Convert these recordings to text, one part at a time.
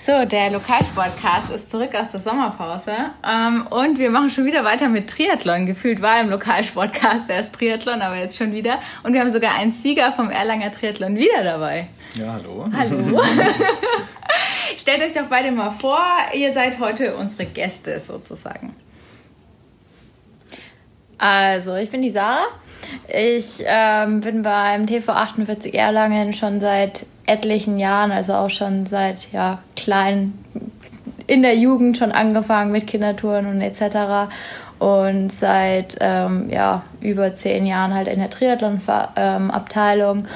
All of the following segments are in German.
So, der Lokalsportcast ist zurück aus der Sommerpause ähm, und wir machen schon wieder weiter mit Triathlon. Gefühlt war im Lokalsportcast erst Triathlon, aber jetzt schon wieder. Und wir haben sogar einen Sieger vom Erlanger Triathlon wieder dabei. Ja, hallo. Hallo. Stellt euch doch beide mal vor, ihr seid heute unsere Gäste sozusagen. Also, ich bin die Sarah. Ich ähm, bin beim TV 48 Erlangen schon seit etlichen Jahren, also auch schon seit ja, klein in der Jugend schon angefangen mit Kindertouren und etc. Und seit ähm, ja, über zehn Jahren halt in der Triathlon-Abteilung.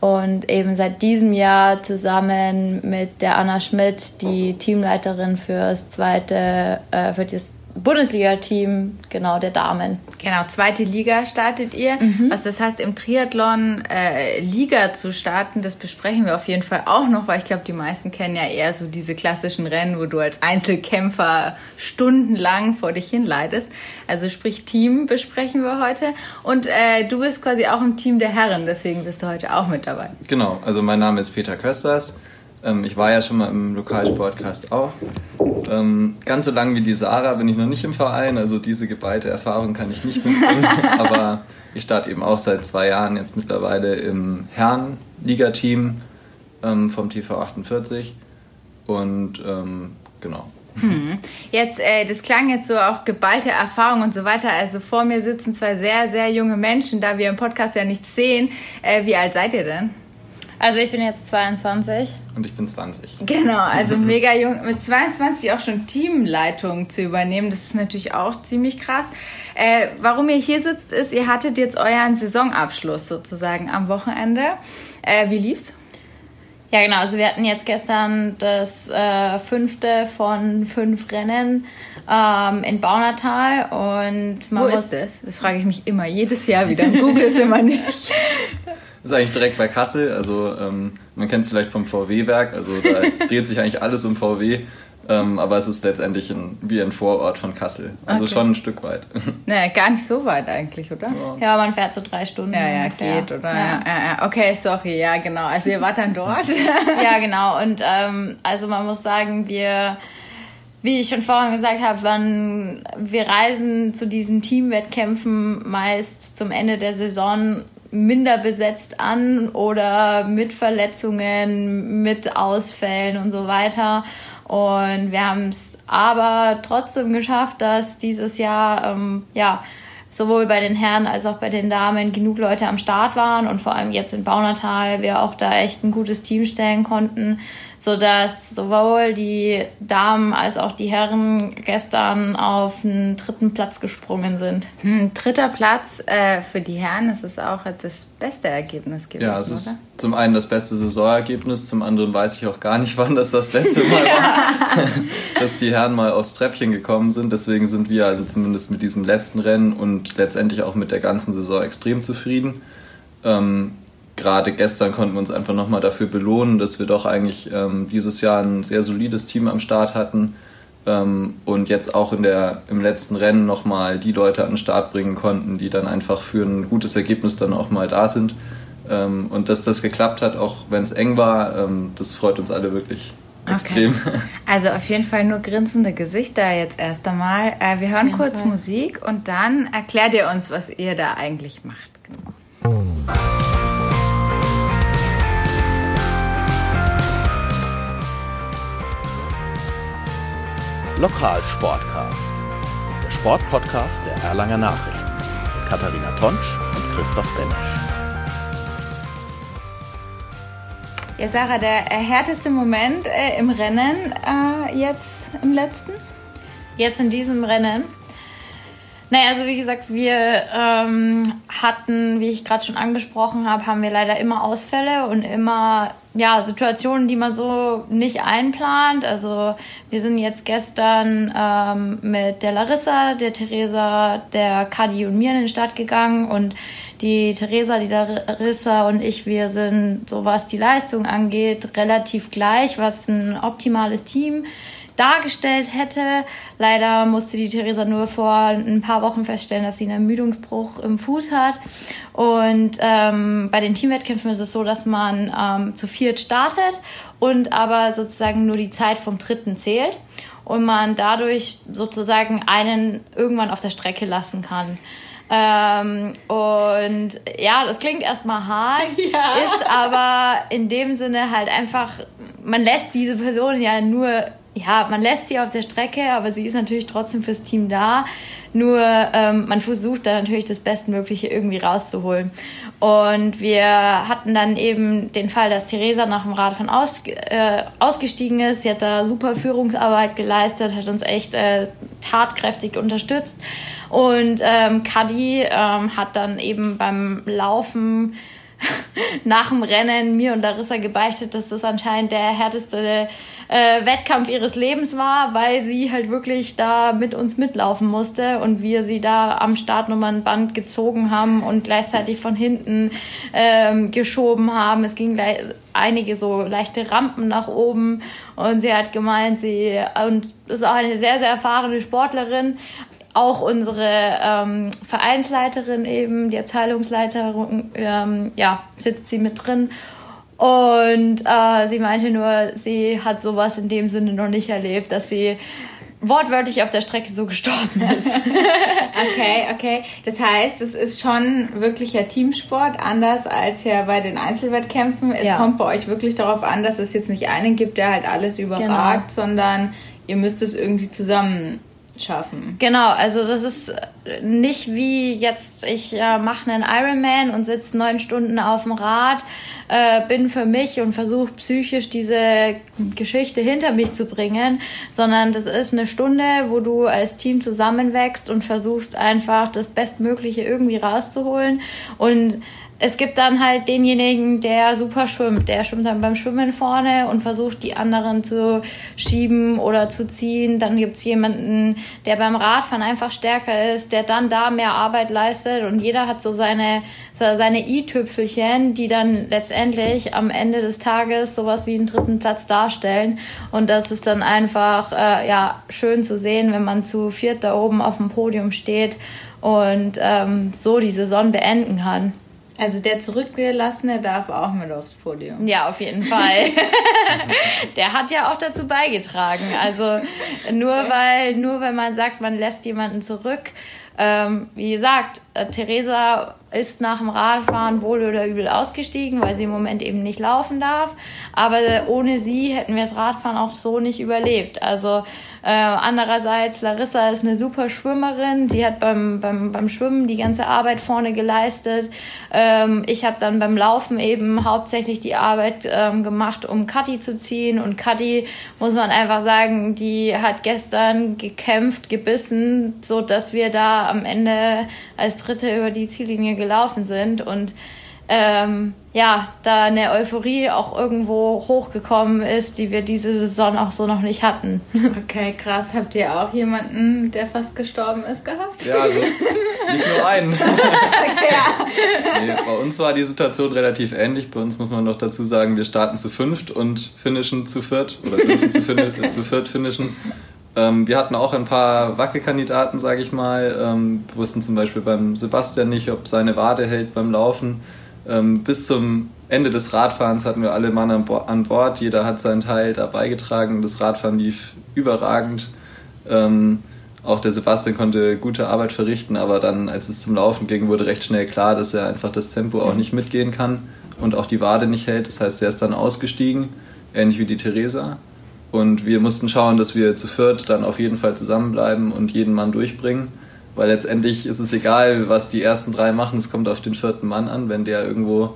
Und eben seit diesem Jahr zusammen mit der Anna Schmidt, die Teamleiterin fürs zweite, äh, für das Bundesliga-Team, genau, der Damen. Genau, zweite Liga startet ihr. Mhm. Was das heißt, im Triathlon äh, Liga zu starten, das besprechen wir auf jeden Fall auch noch, weil ich glaube, die meisten kennen ja eher so diese klassischen Rennen, wo du als Einzelkämpfer stundenlang vor dich hinleidest. Also sprich Team besprechen wir heute. Und äh, du bist quasi auch im Team der Herren, deswegen bist du heute auch mit dabei. Genau, also mein Name ist Peter Kösters. Ähm, ich war ja schon mal im Lokalsportcast auch. Ähm, ganz so lang wie die Sarah bin ich noch nicht im Verein, also diese geballte Erfahrung kann ich nicht mitbringen. aber ich starte eben auch seit zwei Jahren jetzt mittlerweile im Herren-Liga-Team ähm, vom TV 48. Und ähm, genau. Hm. Jetzt, äh, das klang jetzt so auch geballte Erfahrung und so weiter. Also vor mir sitzen zwei sehr, sehr junge Menschen, da wir im Podcast ja nichts sehen. Äh, wie alt seid ihr denn? Also ich bin jetzt 22. Und ich bin 20. Genau, also mega jung. Mit 22 auch schon Teamleitung zu übernehmen, das ist natürlich auch ziemlich krass. Äh, warum ihr hier sitzt, ist, ihr hattet jetzt euren Saisonabschluss sozusagen am Wochenende. Äh, wie lief's? Ja, genau. Also wir hatten jetzt gestern das äh, fünfte von fünf Rennen ähm, in Baunatal und man Wo ist das? Das frage ich mich immer, jedes Jahr wieder. Google ist immer nicht. Das ist eigentlich direkt bei Kassel. Also ähm, man kennt es vielleicht vom VW-Werk. Also da dreht sich eigentlich alles um VW. Ähm, aber es ist letztendlich ein, wie ein Vorort von Kassel. Also okay. schon ein Stück weit. Naja, gar nicht so weit eigentlich, oder? Ja, ja man fährt so drei Stunden. Ja, ja, ungefähr. geht, oder? Ja. Ja, okay, sorry, ja, genau. Also ihr wart dann dort? ja, genau. Und ähm, also man muss sagen, wir wie ich schon vorhin gesagt habe, wann wir reisen zu diesen Teamwettkämpfen meist zum Ende der Saison minder besetzt an oder mit Verletzungen, mit Ausfällen und so weiter. Und wir haben es aber trotzdem geschafft, dass dieses Jahr ähm, ja sowohl bei den Herren als auch bei den Damen genug Leute am Start waren und vor allem jetzt in Baunatal wir auch da echt ein gutes Team stellen konnten, sodass sowohl die Damen als auch die Herren gestern auf einen dritten Platz gesprungen sind. Hm, dritter Platz äh, für die Herren, das ist auch das beste Ergebnis gewesen. Ja, es ist oder? zum einen das beste Saisonergebnis, zum anderen weiß ich auch gar nicht, wann das das letzte Mal war, dass die Herren mal aufs Treppchen gekommen sind. Deswegen sind wir also zumindest mit diesem letzten Rennen und letztendlich auch mit der ganzen Saison extrem zufrieden. Ähm, gerade gestern konnten wir uns einfach nochmal dafür belohnen, dass wir doch eigentlich ähm, dieses Jahr ein sehr solides Team am Start hatten ähm, und jetzt auch in der, im letzten Rennen nochmal die Leute an den Start bringen konnten, die dann einfach für ein gutes Ergebnis dann auch mal da sind. Ähm, und dass das geklappt hat, auch wenn es eng war, ähm, das freut uns alle wirklich. Extrem. Okay. Also auf jeden Fall nur grinsende Gesichter jetzt erst einmal. Äh, wir hören kurz Fall. Musik und dann erklärt ihr uns, was ihr da eigentlich macht. Genau. Lokalsportcast, der Sportpodcast der Erlanger Nachrichten mit Katharina Tonsch und Christoph Benesch. Ja, Sarah, der härteste Moment äh, im Rennen äh, jetzt im letzten? Jetzt in diesem Rennen? Naja, also wie gesagt, wir ähm, hatten, wie ich gerade schon angesprochen habe, haben wir leider immer Ausfälle und immer ja, Situationen, die man so nicht einplant. Also wir sind jetzt gestern ähm, mit der Larissa, der Theresa, der Kadi und mir in die Stadt gegangen und Die Theresa, die Larissa und ich, wir sind, so was die Leistung angeht, relativ gleich, was ein optimales Team dargestellt hätte. Leider musste die Theresa nur vor ein paar Wochen feststellen, dass sie einen Ermüdungsbruch im Fuß hat. Und ähm, bei den Teamwettkämpfen ist es so, dass man ähm, zu viert startet und aber sozusagen nur die Zeit vom dritten zählt und man dadurch sozusagen einen irgendwann auf der Strecke lassen kann. Ähm, und ja, das klingt erstmal hart, ja. ist aber in dem Sinne halt einfach, man lässt diese Person ja nur ja, man lässt sie auf der Strecke, aber sie ist natürlich trotzdem fürs Team da. Nur ähm, man versucht da natürlich das Bestmögliche irgendwie rauszuholen. Und wir hatten dann eben den Fall, dass Theresa nach dem Radfahren aus, äh, ausgestiegen ist. Sie hat da super Führungsarbeit geleistet, hat uns echt äh, tatkräftig unterstützt. Und ähm, Kadi ähm, hat dann eben beim Laufen nach dem Rennen mir und Larissa gebeichtet, dass das anscheinend der härteste äh, Wettkampf ihres Lebens war, weil sie halt wirklich da mit uns mitlaufen musste und wir sie da am Startnummernband gezogen haben und gleichzeitig von hinten ähm, geschoben haben. Es ging gleich einige so leichte Rampen nach oben und sie hat gemeint, sie und ist auch eine sehr, sehr erfahrene Sportlerin, auch unsere ähm, Vereinsleiterin eben, die Abteilungsleiterin, ähm, ja, sitzt sie mit drin. Und äh, sie meinte nur, sie hat sowas in dem Sinne noch nicht erlebt, dass sie wortwörtlich auf der Strecke so gestorben ist. okay, okay. Das heißt, es ist schon wirklicher Teamsport, anders als ja bei den Einzelwettkämpfen. Es ja. kommt bei euch wirklich darauf an, dass es jetzt nicht einen gibt, der halt alles überragt, genau. sondern ihr müsst es irgendwie zusammen schaffen. Genau, also das ist nicht wie jetzt, ich äh, mache einen Ironman und sitze neun Stunden auf dem Rad, äh, bin für mich und versuche psychisch diese Geschichte hinter mich zu bringen, sondern das ist eine Stunde, wo du als Team zusammenwächst und versuchst einfach das Bestmögliche irgendwie rauszuholen und es gibt dann halt denjenigen, der super schwimmt. Der schwimmt dann beim Schwimmen vorne und versucht, die anderen zu schieben oder zu ziehen. Dann gibt's jemanden, der beim Radfahren einfach stärker ist, der dann da mehr Arbeit leistet. Und jeder hat so seine, seine i-Tüpfelchen, die dann letztendlich am Ende des Tages sowas wie einen dritten Platz darstellen. Und das ist dann einfach äh, ja, schön zu sehen, wenn man zu viert da oben auf dem Podium steht und ähm, so die Saison beenden kann. Also der Zurückgelassene darf auch mit aufs Podium. Ja, auf jeden Fall. der hat ja auch dazu beigetragen. Also nur weil, nur wenn man sagt, man lässt jemanden zurück. Ähm, wie gesagt, äh, Theresa ist nach dem Radfahren wohl oder übel ausgestiegen, weil sie im Moment eben nicht laufen darf. Aber ohne sie hätten wir das Radfahren auch so nicht überlebt. Also äh, andererseits, Larissa ist eine super Schwimmerin. Sie hat beim, beim, beim Schwimmen die ganze Arbeit vorne geleistet. Ähm, ich habe dann beim Laufen eben hauptsächlich die Arbeit ähm, gemacht, um Kathi zu ziehen. Und Kathi, muss man einfach sagen, die hat gestern gekämpft, gebissen, so dass wir da am Ende als Dritte über die Ziellinie gelaufen sind. Und ähm, ja, da eine Euphorie auch irgendwo hochgekommen ist, die wir diese Saison auch so noch nicht hatten. Okay, krass. Habt ihr auch jemanden, der fast gestorben ist, gehabt? Ja, also nicht nur einen. okay, ja. nee, bei uns war die Situation relativ ähnlich. Bei uns muss man noch dazu sagen, wir starten zu fünft und finishen zu viert oder dürfen zu, fin zu viert finishen. Ähm, wir hatten auch ein paar Wackelkandidaten, sage ich mal. Ähm, wir wussten zum Beispiel beim Sebastian nicht, ob seine Wade hält beim Laufen. Ähm, bis zum Ende des Radfahrens hatten wir alle Mann an, Bo an Bord. Jeder hat seinen Teil da beigetragen. Das Radfahren lief überragend. Ähm, auch der Sebastian konnte gute Arbeit verrichten, aber dann, als es zum Laufen ging, wurde recht schnell klar, dass er einfach das Tempo auch nicht mitgehen kann und auch die Wade nicht hält. Das heißt, er ist dann ausgestiegen, ähnlich wie die Theresa. Und wir mussten schauen, dass wir zu viert dann auf jeden Fall zusammenbleiben und jeden Mann durchbringen. Weil letztendlich ist es egal, was die ersten drei machen, es kommt auf den vierten Mann an. Wenn der irgendwo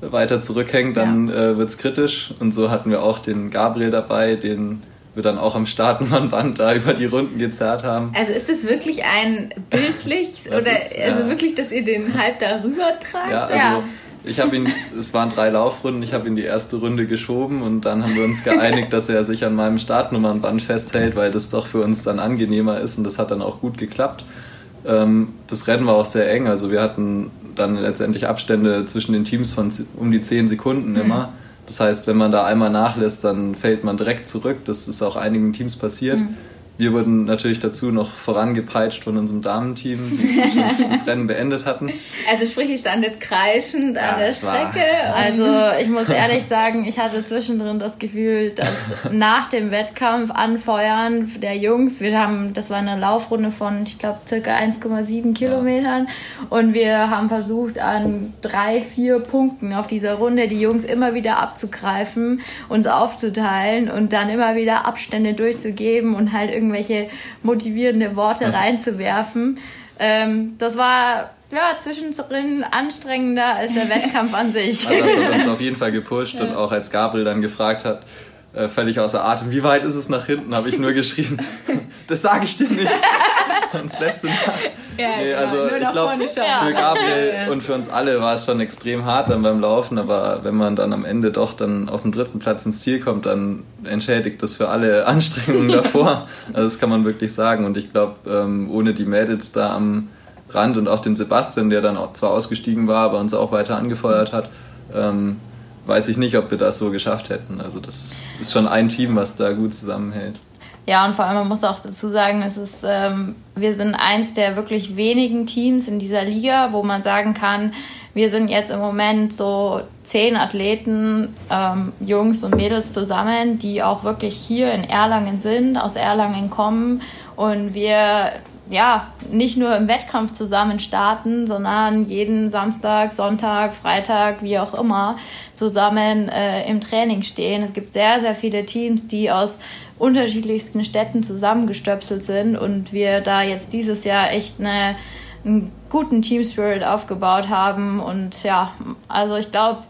weiter zurückhängt, dann ja. äh, wird es kritisch. Und so hatten wir auch den Gabriel dabei, den wir dann auch am Startenmannband da über die Runden gezerrt haben. Also ist es wirklich ein bildlich oder ist, also ja. wirklich, dass ihr den halb darüber tragt? Ja, also ja. Ich habe ihn, es waren drei Laufrunden, ich habe ihn die erste Runde geschoben und dann haben wir uns geeinigt, dass er sich an meinem Startnummernband festhält, weil das doch für uns dann angenehmer ist und das hat dann auch gut geklappt. Ähm, das Rennen war auch sehr eng. Also wir hatten dann letztendlich Abstände zwischen den Teams von um die 10 Sekunden mhm. immer. Das heißt, wenn man da einmal nachlässt, dann fällt man direkt zurück. Das ist auch einigen Teams passiert. Mhm. Wir wurden natürlich dazu noch vorangepeitscht von unserem Damenteam, die das Rennen beendet hatten. Also sprich, ihr standet kreischend ja, an der Strecke. Also ich muss ehrlich sagen, ich hatte zwischendrin das Gefühl, dass nach dem Wettkampf anfeuern der Jungs, wir haben, das war eine Laufrunde von, ich glaube, circa 1,7 Kilometern und wir haben versucht, an drei, vier Punkten auf dieser Runde die Jungs immer wieder abzugreifen, uns aufzuteilen und dann immer wieder Abstände durchzugeben und halt irgendwie irgendwelche motivierende Worte reinzuwerfen. Ähm, das war ja, zwischendrin anstrengender als der Wettkampf an sich. Also das hat uns auf jeden Fall gepusht ja. und auch als Gabriel dann gefragt hat, äh, völlig außer Atem, wie weit ist es nach hinten, habe ich nur geschrien, das sage ich dir nicht. Sonst lässt du ja, nee, also ich glaube, für Gabriel ja. und für uns alle war es schon extrem hart dann beim Laufen, aber wenn man dann am Ende doch dann auf dem dritten Platz ins Ziel kommt, dann entschädigt das für alle Anstrengungen davor. Also das kann man wirklich sagen und ich glaube, ähm, ohne die Mädels da am Rand und auch den Sebastian, der dann zwar ausgestiegen war, aber uns auch weiter angefeuert hat, ähm, weiß ich nicht, ob wir das so geschafft hätten. Also das ist schon ein Team, was da gut zusammenhält. Ja, und vor allem, man muss auch dazu sagen, es ist, ähm, wir sind eins der wirklich wenigen Teams in dieser Liga, wo man sagen kann, wir sind jetzt im Moment so zehn Athleten, ähm, Jungs und Mädels zusammen, die auch wirklich hier in Erlangen sind, aus Erlangen kommen und wir ja, nicht nur im Wettkampf zusammen starten, sondern jeden Samstag, Sonntag, Freitag, wie auch immer, zusammen äh, im Training stehen. Es gibt sehr, sehr viele Teams, die aus unterschiedlichsten Städten zusammengestöpselt sind und wir da jetzt dieses Jahr echt eine, einen guten Team Spirit aufgebaut haben. Und ja, also ich glaube,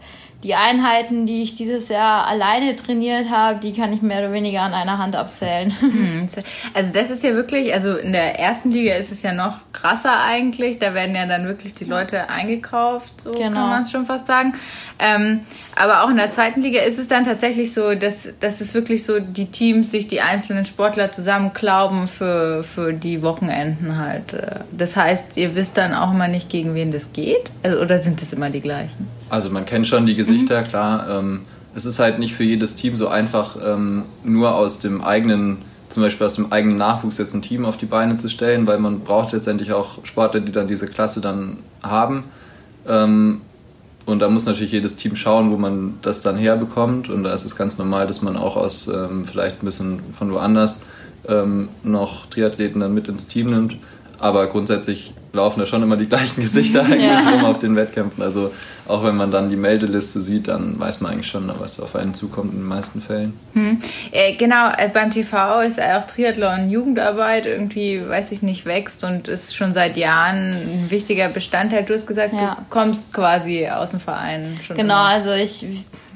die Einheiten, die ich dieses Jahr alleine trainiert habe, die kann ich mehr oder weniger an einer Hand abzählen. Hm, also das ist ja wirklich, also in der ersten Liga ist es ja noch krasser eigentlich. Da werden ja dann wirklich die Leute eingekauft, so genau. kann man es schon fast sagen. Ähm, aber auch in der zweiten Liga ist es dann tatsächlich so, dass, dass es wirklich so die Teams sich die einzelnen Sportler zusammenklauben für, für die Wochenenden halt. Das heißt, ihr wisst dann auch immer nicht, gegen wen das geht? Also, oder sind es immer die gleichen? Also man kennt schon die Gesichter, mhm. klar. Ähm, es ist halt nicht für jedes Team so einfach, ähm, nur aus dem eigenen, zum Beispiel aus dem eigenen Nachwuchs jetzt ein Team auf die Beine zu stellen, weil man braucht letztendlich auch Sportler, die dann diese Klasse dann haben. Ähm, und da muss natürlich jedes Team schauen, wo man das dann herbekommt. Und da ist es ganz normal, dass man auch aus ähm, vielleicht ein bisschen von woanders ähm, noch Triathleten dann mit ins Team nimmt. Aber grundsätzlich laufen da schon immer die gleichen Gesichter eigentlich ja. rum auf den Wettkämpfen. Also auch wenn man dann die Meldeliste sieht, dann weiß man eigentlich schon, was auf einen zukommt in den meisten Fällen. Hm. Äh, genau, äh, beim TV ist auch Triathlon Jugendarbeit irgendwie, weiß ich nicht, wächst und ist schon seit Jahren ein wichtiger Bestandteil. Du hast gesagt, ja. du kommst quasi aus dem Verein. Schon genau, immer. also ich,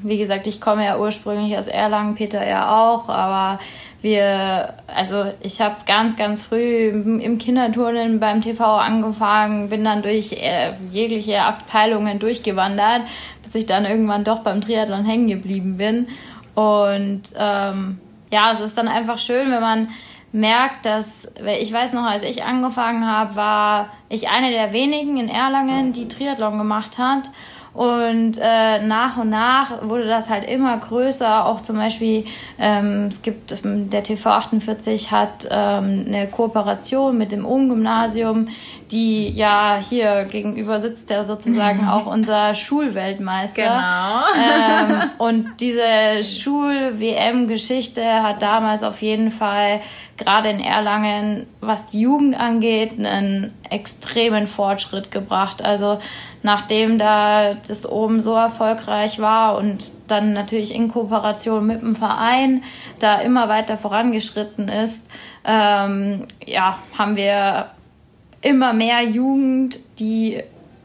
wie gesagt, ich komme ja ursprünglich aus Erlangen, Peter ja auch, aber wir, also ich habe ganz, ganz früh im Kinderturnen beim TV angefangen, bin dann durch äh, jegliche Abteilungen durchgewandert, bis ich dann irgendwann doch beim Triathlon hängen geblieben bin. Und ähm, ja, es ist dann einfach schön, wenn man merkt, dass, ich weiß noch, als ich angefangen habe, war ich eine der wenigen in Erlangen, die Triathlon gemacht hat. Und äh, nach und nach wurde das halt immer größer. Auch zum Beispiel, ähm, es gibt, der TV 48 hat ähm, eine Kooperation mit dem Ohm-Gymnasium, die ja hier gegenüber sitzt, der sozusagen auch unser Schulweltmeister. Genau. Ähm, und diese Schul-WM-Geschichte hat damals auf jeden Fall gerade in Erlangen, was die Jugend angeht, einen extremen Fortschritt gebracht. Also nachdem da das oben so erfolgreich war und dann natürlich in Kooperation mit dem Verein da immer weiter vorangeschritten ist, ähm, ja, haben wir immer mehr Jugend, die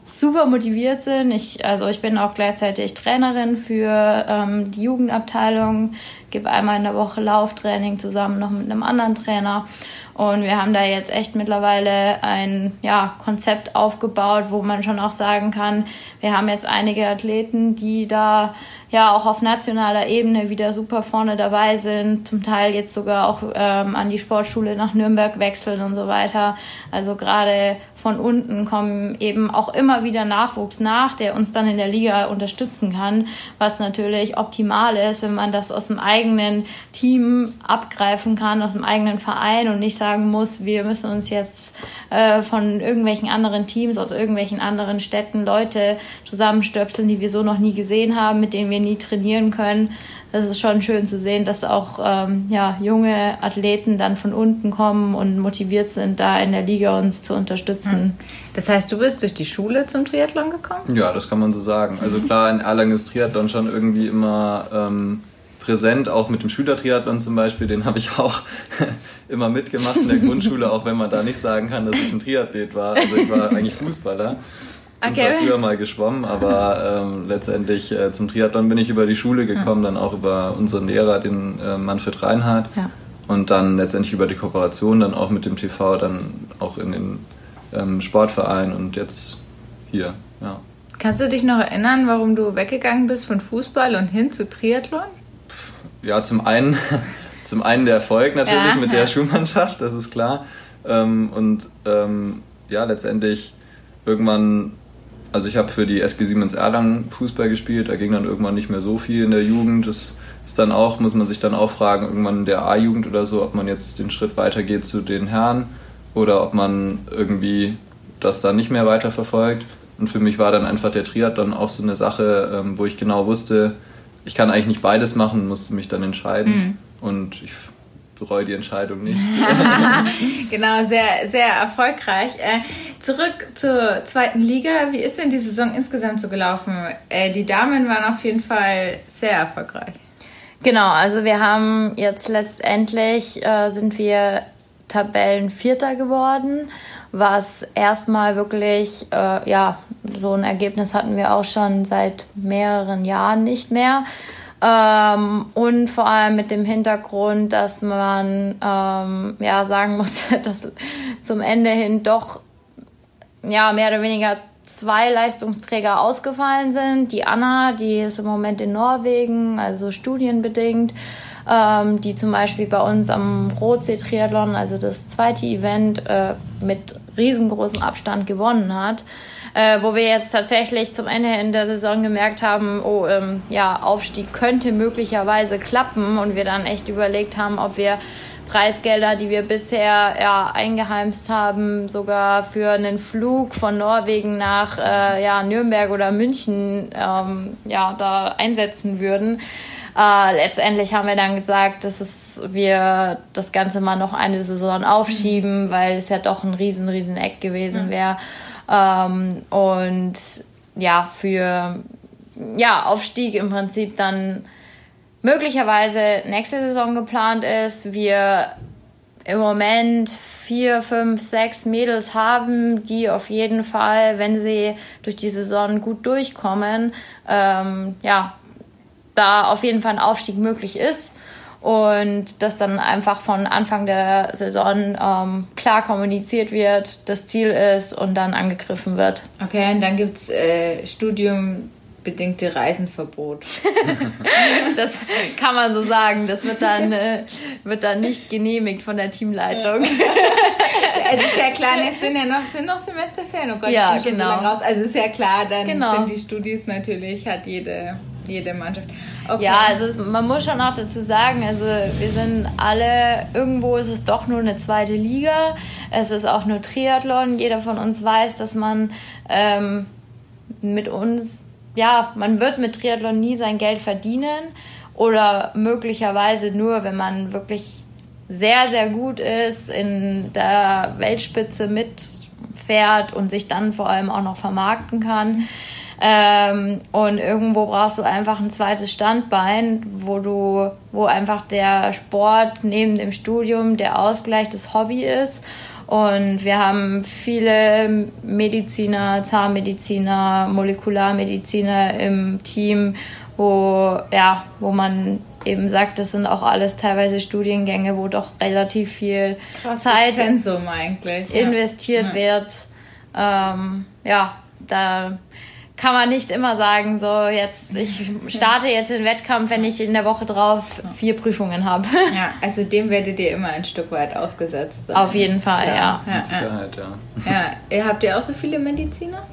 super motiviert sind. Ich, also ich bin auch gleichzeitig Trainerin für ähm, die Jugendabteilung, gebe einmal in der Woche Lauftraining zusammen noch mit einem anderen Trainer. Und wir haben da jetzt echt mittlerweile ein ja, Konzept aufgebaut, wo man schon auch sagen kann, wir haben jetzt einige Athleten, die da ja auch auf nationaler Ebene wieder super vorne dabei sind, zum Teil jetzt sogar auch ähm, an die Sportschule nach Nürnberg wechseln und so weiter. Also gerade von unten kommen eben auch immer wieder Nachwuchs nach, der uns dann in der Liga unterstützen kann, was natürlich optimal ist, wenn man das aus dem eigenen Team abgreifen kann, aus dem eigenen Verein und nicht sagen muss, wir müssen uns jetzt äh, von irgendwelchen anderen Teams aus irgendwelchen anderen Städten Leute zusammenstöpseln, die wir so noch nie gesehen haben, mit denen wir nie trainieren können das ist schon schön zu sehen, dass auch ähm, ja, junge Athleten dann von unten kommen und motiviert sind, da in der Liga uns zu unterstützen. Das heißt, du bist durch die Schule zum Triathlon gekommen? Ja, das kann man so sagen. Also klar, in Erlangen ist Triathlon schon irgendwie immer ähm, präsent, auch mit dem Schülertriathlon zum Beispiel, den habe ich auch immer mitgemacht in der Grundschule, auch wenn man da nicht sagen kann, dass ich ein Triathlet war. Also ich war eigentlich Fußballer. Okay. Und zwar früher mal geschwommen, aber ähm, letztendlich äh, zum Triathlon bin ich über die Schule gekommen, dann auch über unseren Lehrer, den äh, Manfred Reinhardt. Ja. Und dann letztendlich über die Kooperation dann auch mit dem TV, dann auch in den ähm, Sportverein und jetzt hier. Ja. Kannst du dich noch erinnern, warum du weggegangen bist von Fußball und hin zu Triathlon? Ja, zum einen, zum einen der Erfolg natürlich ja, mit ja. der Schulmannschaft, das ist klar. Ähm, und ähm, ja, letztendlich irgendwann also ich habe für die SG Siemens Erlangen Fußball gespielt, da ging dann irgendwann nicht mehr so viel in der Jugend. Das ist dann auch, muss man sich dann auch fragen, irgendwann in der A-Jugend oder so, ob man jetzt den Schritt weitergeht zu den Herren oder ob man irgendwie das dann nicht mehr weiterverfolgt. Und für mich war dann einfach der Triathlon auch so eine Sache, ähm, wo ich genau wusste, ich kann eigentlich nicht beides machen, musste mich dann entscheiden. Mhm. Und ich bereue die Entscheidung nicht. genau, sehr, sehr erfolgreich. Äh, zurück zur zweiten Liga. Wie ist denn die Saison insgesamt so gelaufen? Äh, die Damen waren auf jeden Fall sehr erfolgreich. Genau, also wir haben jetzt letztendlich äh, sind wir Tabellenvierter geworden, was erstmal wirklich, äh, ja, so ein Ergebnis hatten wir auch schon seit mehreren Jahren nicht mehr. Ähm, und vor allem mit dem Hintergrund, dass man ähm, ja sagen muss, dass zum Ende hin doch ja mehr oder weniger zwei Leistungsträger ausgefallen sind. Die Anna, die ist im Moment in Norwegen, also studienbedingt, ähm, die zum Beispiel bei uns am Rotsee-Triathlon, also das zweite Event, äh, mit riesengroßem Abstand gewonnen hat äh, wo wir jetzt tatsächlich zum Ende in der Saison gemerkt haben, oh, ähm, ja, Aufstieg könnte möglicherweise klappen und wir dann echt überlegt haben, ob wir Preisgelder, die wir bisher ja, eingeheimst haben, sogar für einen Flug von Norwegen nach äh, ja, Nürnberg oder München ähm, ja, da einsetzen würden. Äh, letztendlich haben wir dann gesagt, dass es, wir das Ganze mal noch eine Saison aufschieben, weil es ja doch ein riesen, riesen Eck gewesen wäre. Ähm, und ja, für ja, Aufstieg im Prinzip dann möglicherweise nächste Saison geplant ist. Wir im Moment vier, fünf, sechs Mädels haben, die auf jeden Fall, wenn sie durch die Saison gut durchkommen, ähm, ja, da auf jeden Fall ein Aufstieg möglich ist und dass dann einfach von Anfang der Saison ähm, klar kommuniziert wird, das Ziel ist und dann angegriffen wird. Okay, und dann gibt es äh, studiumbedingte Reisenverbot. das kann man so sagen. Das wird dann, äh, wird dann nicht genehmigt von der Teamleitung. es ist ja klar, es sind ja noch, sind noch Semesterferien. Oh Gott, ja, ich bin genau. schon so genau. raus. Also ist ja klar, dann genau. sind die Studis natürlich, hat jede jede Mannschaft. Okay. Ja, also es, man muss schon auch dazu sagen, also wir sind alle, irgendwo ist es doch nur eine zweite Liga. Es ist auch nur Triathlon. Jeder von uns weiß, dass man ähm, mit uns, ja, man wird mit Triathlon nie sein Geld verdienen oder möglicherweise nur, wenn man wirklich sehr, sehr gut ist, in der Weltspitze mitfährt und sich dann vor allem auch noch vermarkten kann. Ähm, und irgendwo brauchst du einfach ein zweites Standbein, wo du, wo einfach der Sport neben dem Studium der Ausgleich des Hobby ist. Und wir haben viele Mediziner, Zahnmediziner, Molekularmediziner im Team, wo, ja, wo man eben sagt, das sind auch alles teilweise Studiengänge, wo doch relativ viel Krasses Zeit Pensum eigentlich, investiert ja. wird. Ähm, ja, da kann man nicht immer sagen, so jetzt, ich starte jetzt den Wettkampf, wenn ich in der Woche drauf vier Prüfungen habe. Ja, also dem werdet ihr immer ein Stück weit ausgesetzt sein. Auf jeden Fall, ja. ja. Mit Sicherheit, ja. ja. ja. Habt ihr auch so viele Mediziner?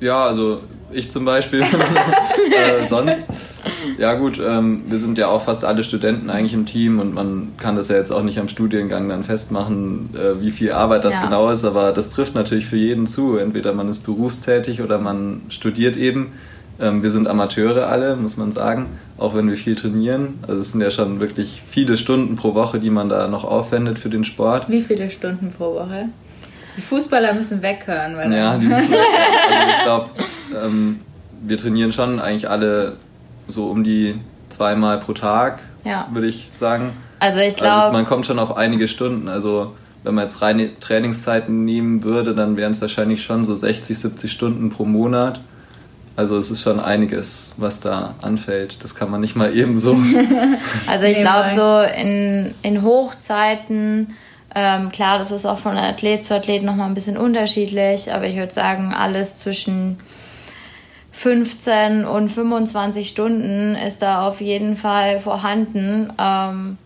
Ja, also ich zum Beispiel. äh, sonst, ja gut, ähm, wir sind ja auch fast alle Studenten eigentlich im Team und man kann das ja jetzt auch nicht am Studiengang dann festmachen, äh, wie viel Arbeit das ja. genau ist, aber das trifft natürlich für jeden zu. Entweder man ist berufstätig oder man studiert eben. Ähm, wir sind Amateure alle, muss man sagen, auch wenn wir viel trainieren. Also es sind ja schon wirklich viele Stunden pro Woche, die man da noch aufwendet für den Sport. Wie viele Stunden pro Woche? Die Fußballer müssen weghören. Weil ja, die müssen weghören. Also ich glaube, ähm, wir trainieren schon eigentlich alle so um die zweimal pro Tag, ja. würde ich sagen. Also ich glaube... Also man kommt schon auf einige Stunden. Also wenn man jetzt reine Trainingszeiten nehmen würde, dann wären es wahrscheinlich schon so 60, 70 Stunden pro Monat. Also es ist schon einiges, was da anfällt. Das kann man nicht mal eben so. also ich glaube so in, in Hochzeiten ähm, klar, das ist auch von Athlet zu Athlet nochmal ein bisschen unterschiedlich, aber ich würde sagen, alles zwischen 15 und 25 Stunden ist da auf jeden Fall vorhanden. Ähm,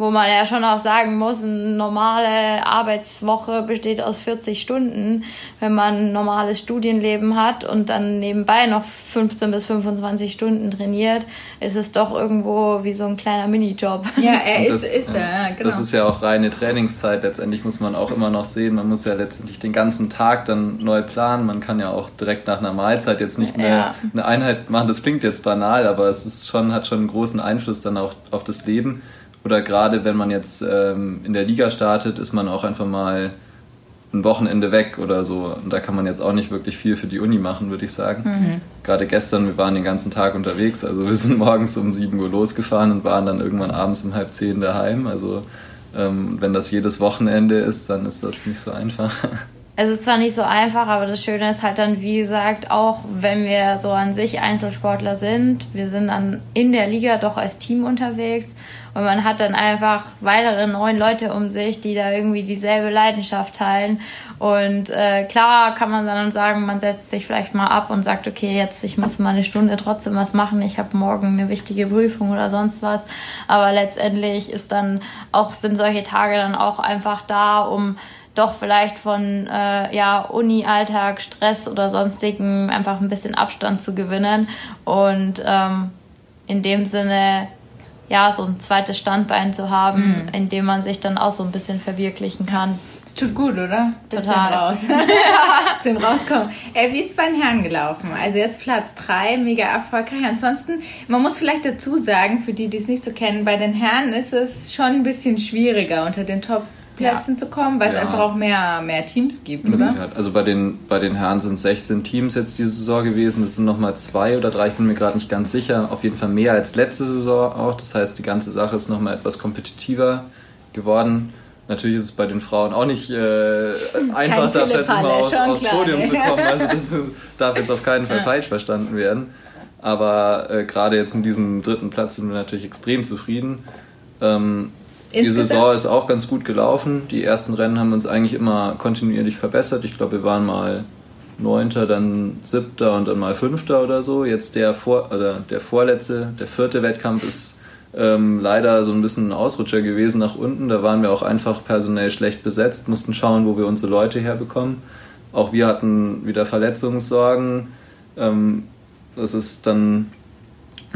wo man ja schon auch sagen muss, eine normale Arbeitswoche besteht aus 40 Stunden. Wenn man ein normales Studienleben hat und dann nebenbei noch 15 bis 25 Stunden trainiert, ist es doch irgendwo wie so ein kleiner Minijob. Ja, er ist, das, ist er, genau. Das ist ja auch reine Trainingszeit. Letztendlich muss man auch immer noch sehen, man muss ja letztendlich den ganzen Tag dann neu planen. Man kann ja auch direkt nach einer Mahlzeit jetzt nicht mehr ja. eine Einheit machen. Das klingt jetzt banal, aber es ist schon, hat schon einen großen Einfluss dann auch auf das Leben. Oder gerade wenn man jetzt ähm, in der Liga startet, ist man auch einfach mal ein Wochenende weg oder so. Und da kann man jetzt auch nicht wirklich viel für die Uni machen, würde ich sagen. Mhm. Gerade gestern, wir waren den ganzen Tag unterwegs. Also wir sind morgens um 7 Uhr losgefahren und waren dann irgendwann abends um halb zehn daheim. Also ähm, wenn das jedes Wochenende ist, dann ist das nicht so einfach. Es ist zwar nicht so einfach, aber das Schöne ist halt dann, wie gesagt, auch wenn wir so an sich Einzelsportler sind, wir sind dann in der Liga doch als Team unterwegs und man hat dann einfach weitere neun Leute um sich, die da irgendwie dieselbe Leidenschaft teilen. Und äh, klar kann man dann sagen, man setzt sich vielleicht mal ab und sagt, okay, jetzt ich muss mal eine Stunde trotzdem was machen. Ich habe morgen eine wichtige Prüfung oder sonst was. Aber letztendlich ist dann auch sind solche Tage dann auch einfach da, um doch vielleicht von äh, ja, Uni, Alltag, Stress oder sonstigen einfach ein bisschen Abstand zu gewinnen und ähm, in dem Sinne ja so ein zweites Standbein zu haben, mhm. in dem man sich dann auch so ein bisschen verwirklichen kann. Es tut gut, oder? Total. raus. Bisschen rauskommen. Äh, wie ist es bei den Herren gelaufen? Also jetzt Platz 3, mega erfolgreich. Ansonsten, man muss vielleicht dazu sagen, für die, die es nicht so kennen, bei den Herren ist es schon ein bisschen schwieriger unter den Top Plätzen ja. zu kommen, weil es einfach auch mehr, mehr Teams gibt, Mit oder? Sicherheit. Also bei den, bei den Herren sind 16 Teams jetzt diese Saison gewesen. Das sind nochmal zwei oder drei, ich bin mir gerade nicht ganz sicher. Auf jeden Fall mehr als letzte Saison auch. Das heißt, die ganze Sache ist nochmal etwas kompetitiver geworden. Natürlich ist es bei den Frauen auch nicht äh, einfach, da jetzt immer aus, aufs Podium zu kommen. Also das darf jetzt auf keinen Fall ja. falsch verstanden werden. Aber äh, gerade jetzt mit diesem dritten Platz sind wir natürlich extrem zufrieden. Ähm, die Saison ist auch ganz gut gelaufen. Die ersten Rennen haben uns eigentlich immer kontinuierlich verbessert. Ich glaube, wir waren mal Neunter, dann Siebter und dann mal Fünfter oder so. Jetzt der, Vor oder der vorletzte, der vierte Wettkampf ist ähm, leider so ein bisschen ein Ausrutscher gewesen nach unten. Da waren wir auch einfach personell schlecht besetzt, mussten schauen, wo wir unsere Leute herbekommen. Auch wir hatten wieder Verletzungssorgen. Ähm, das ist dann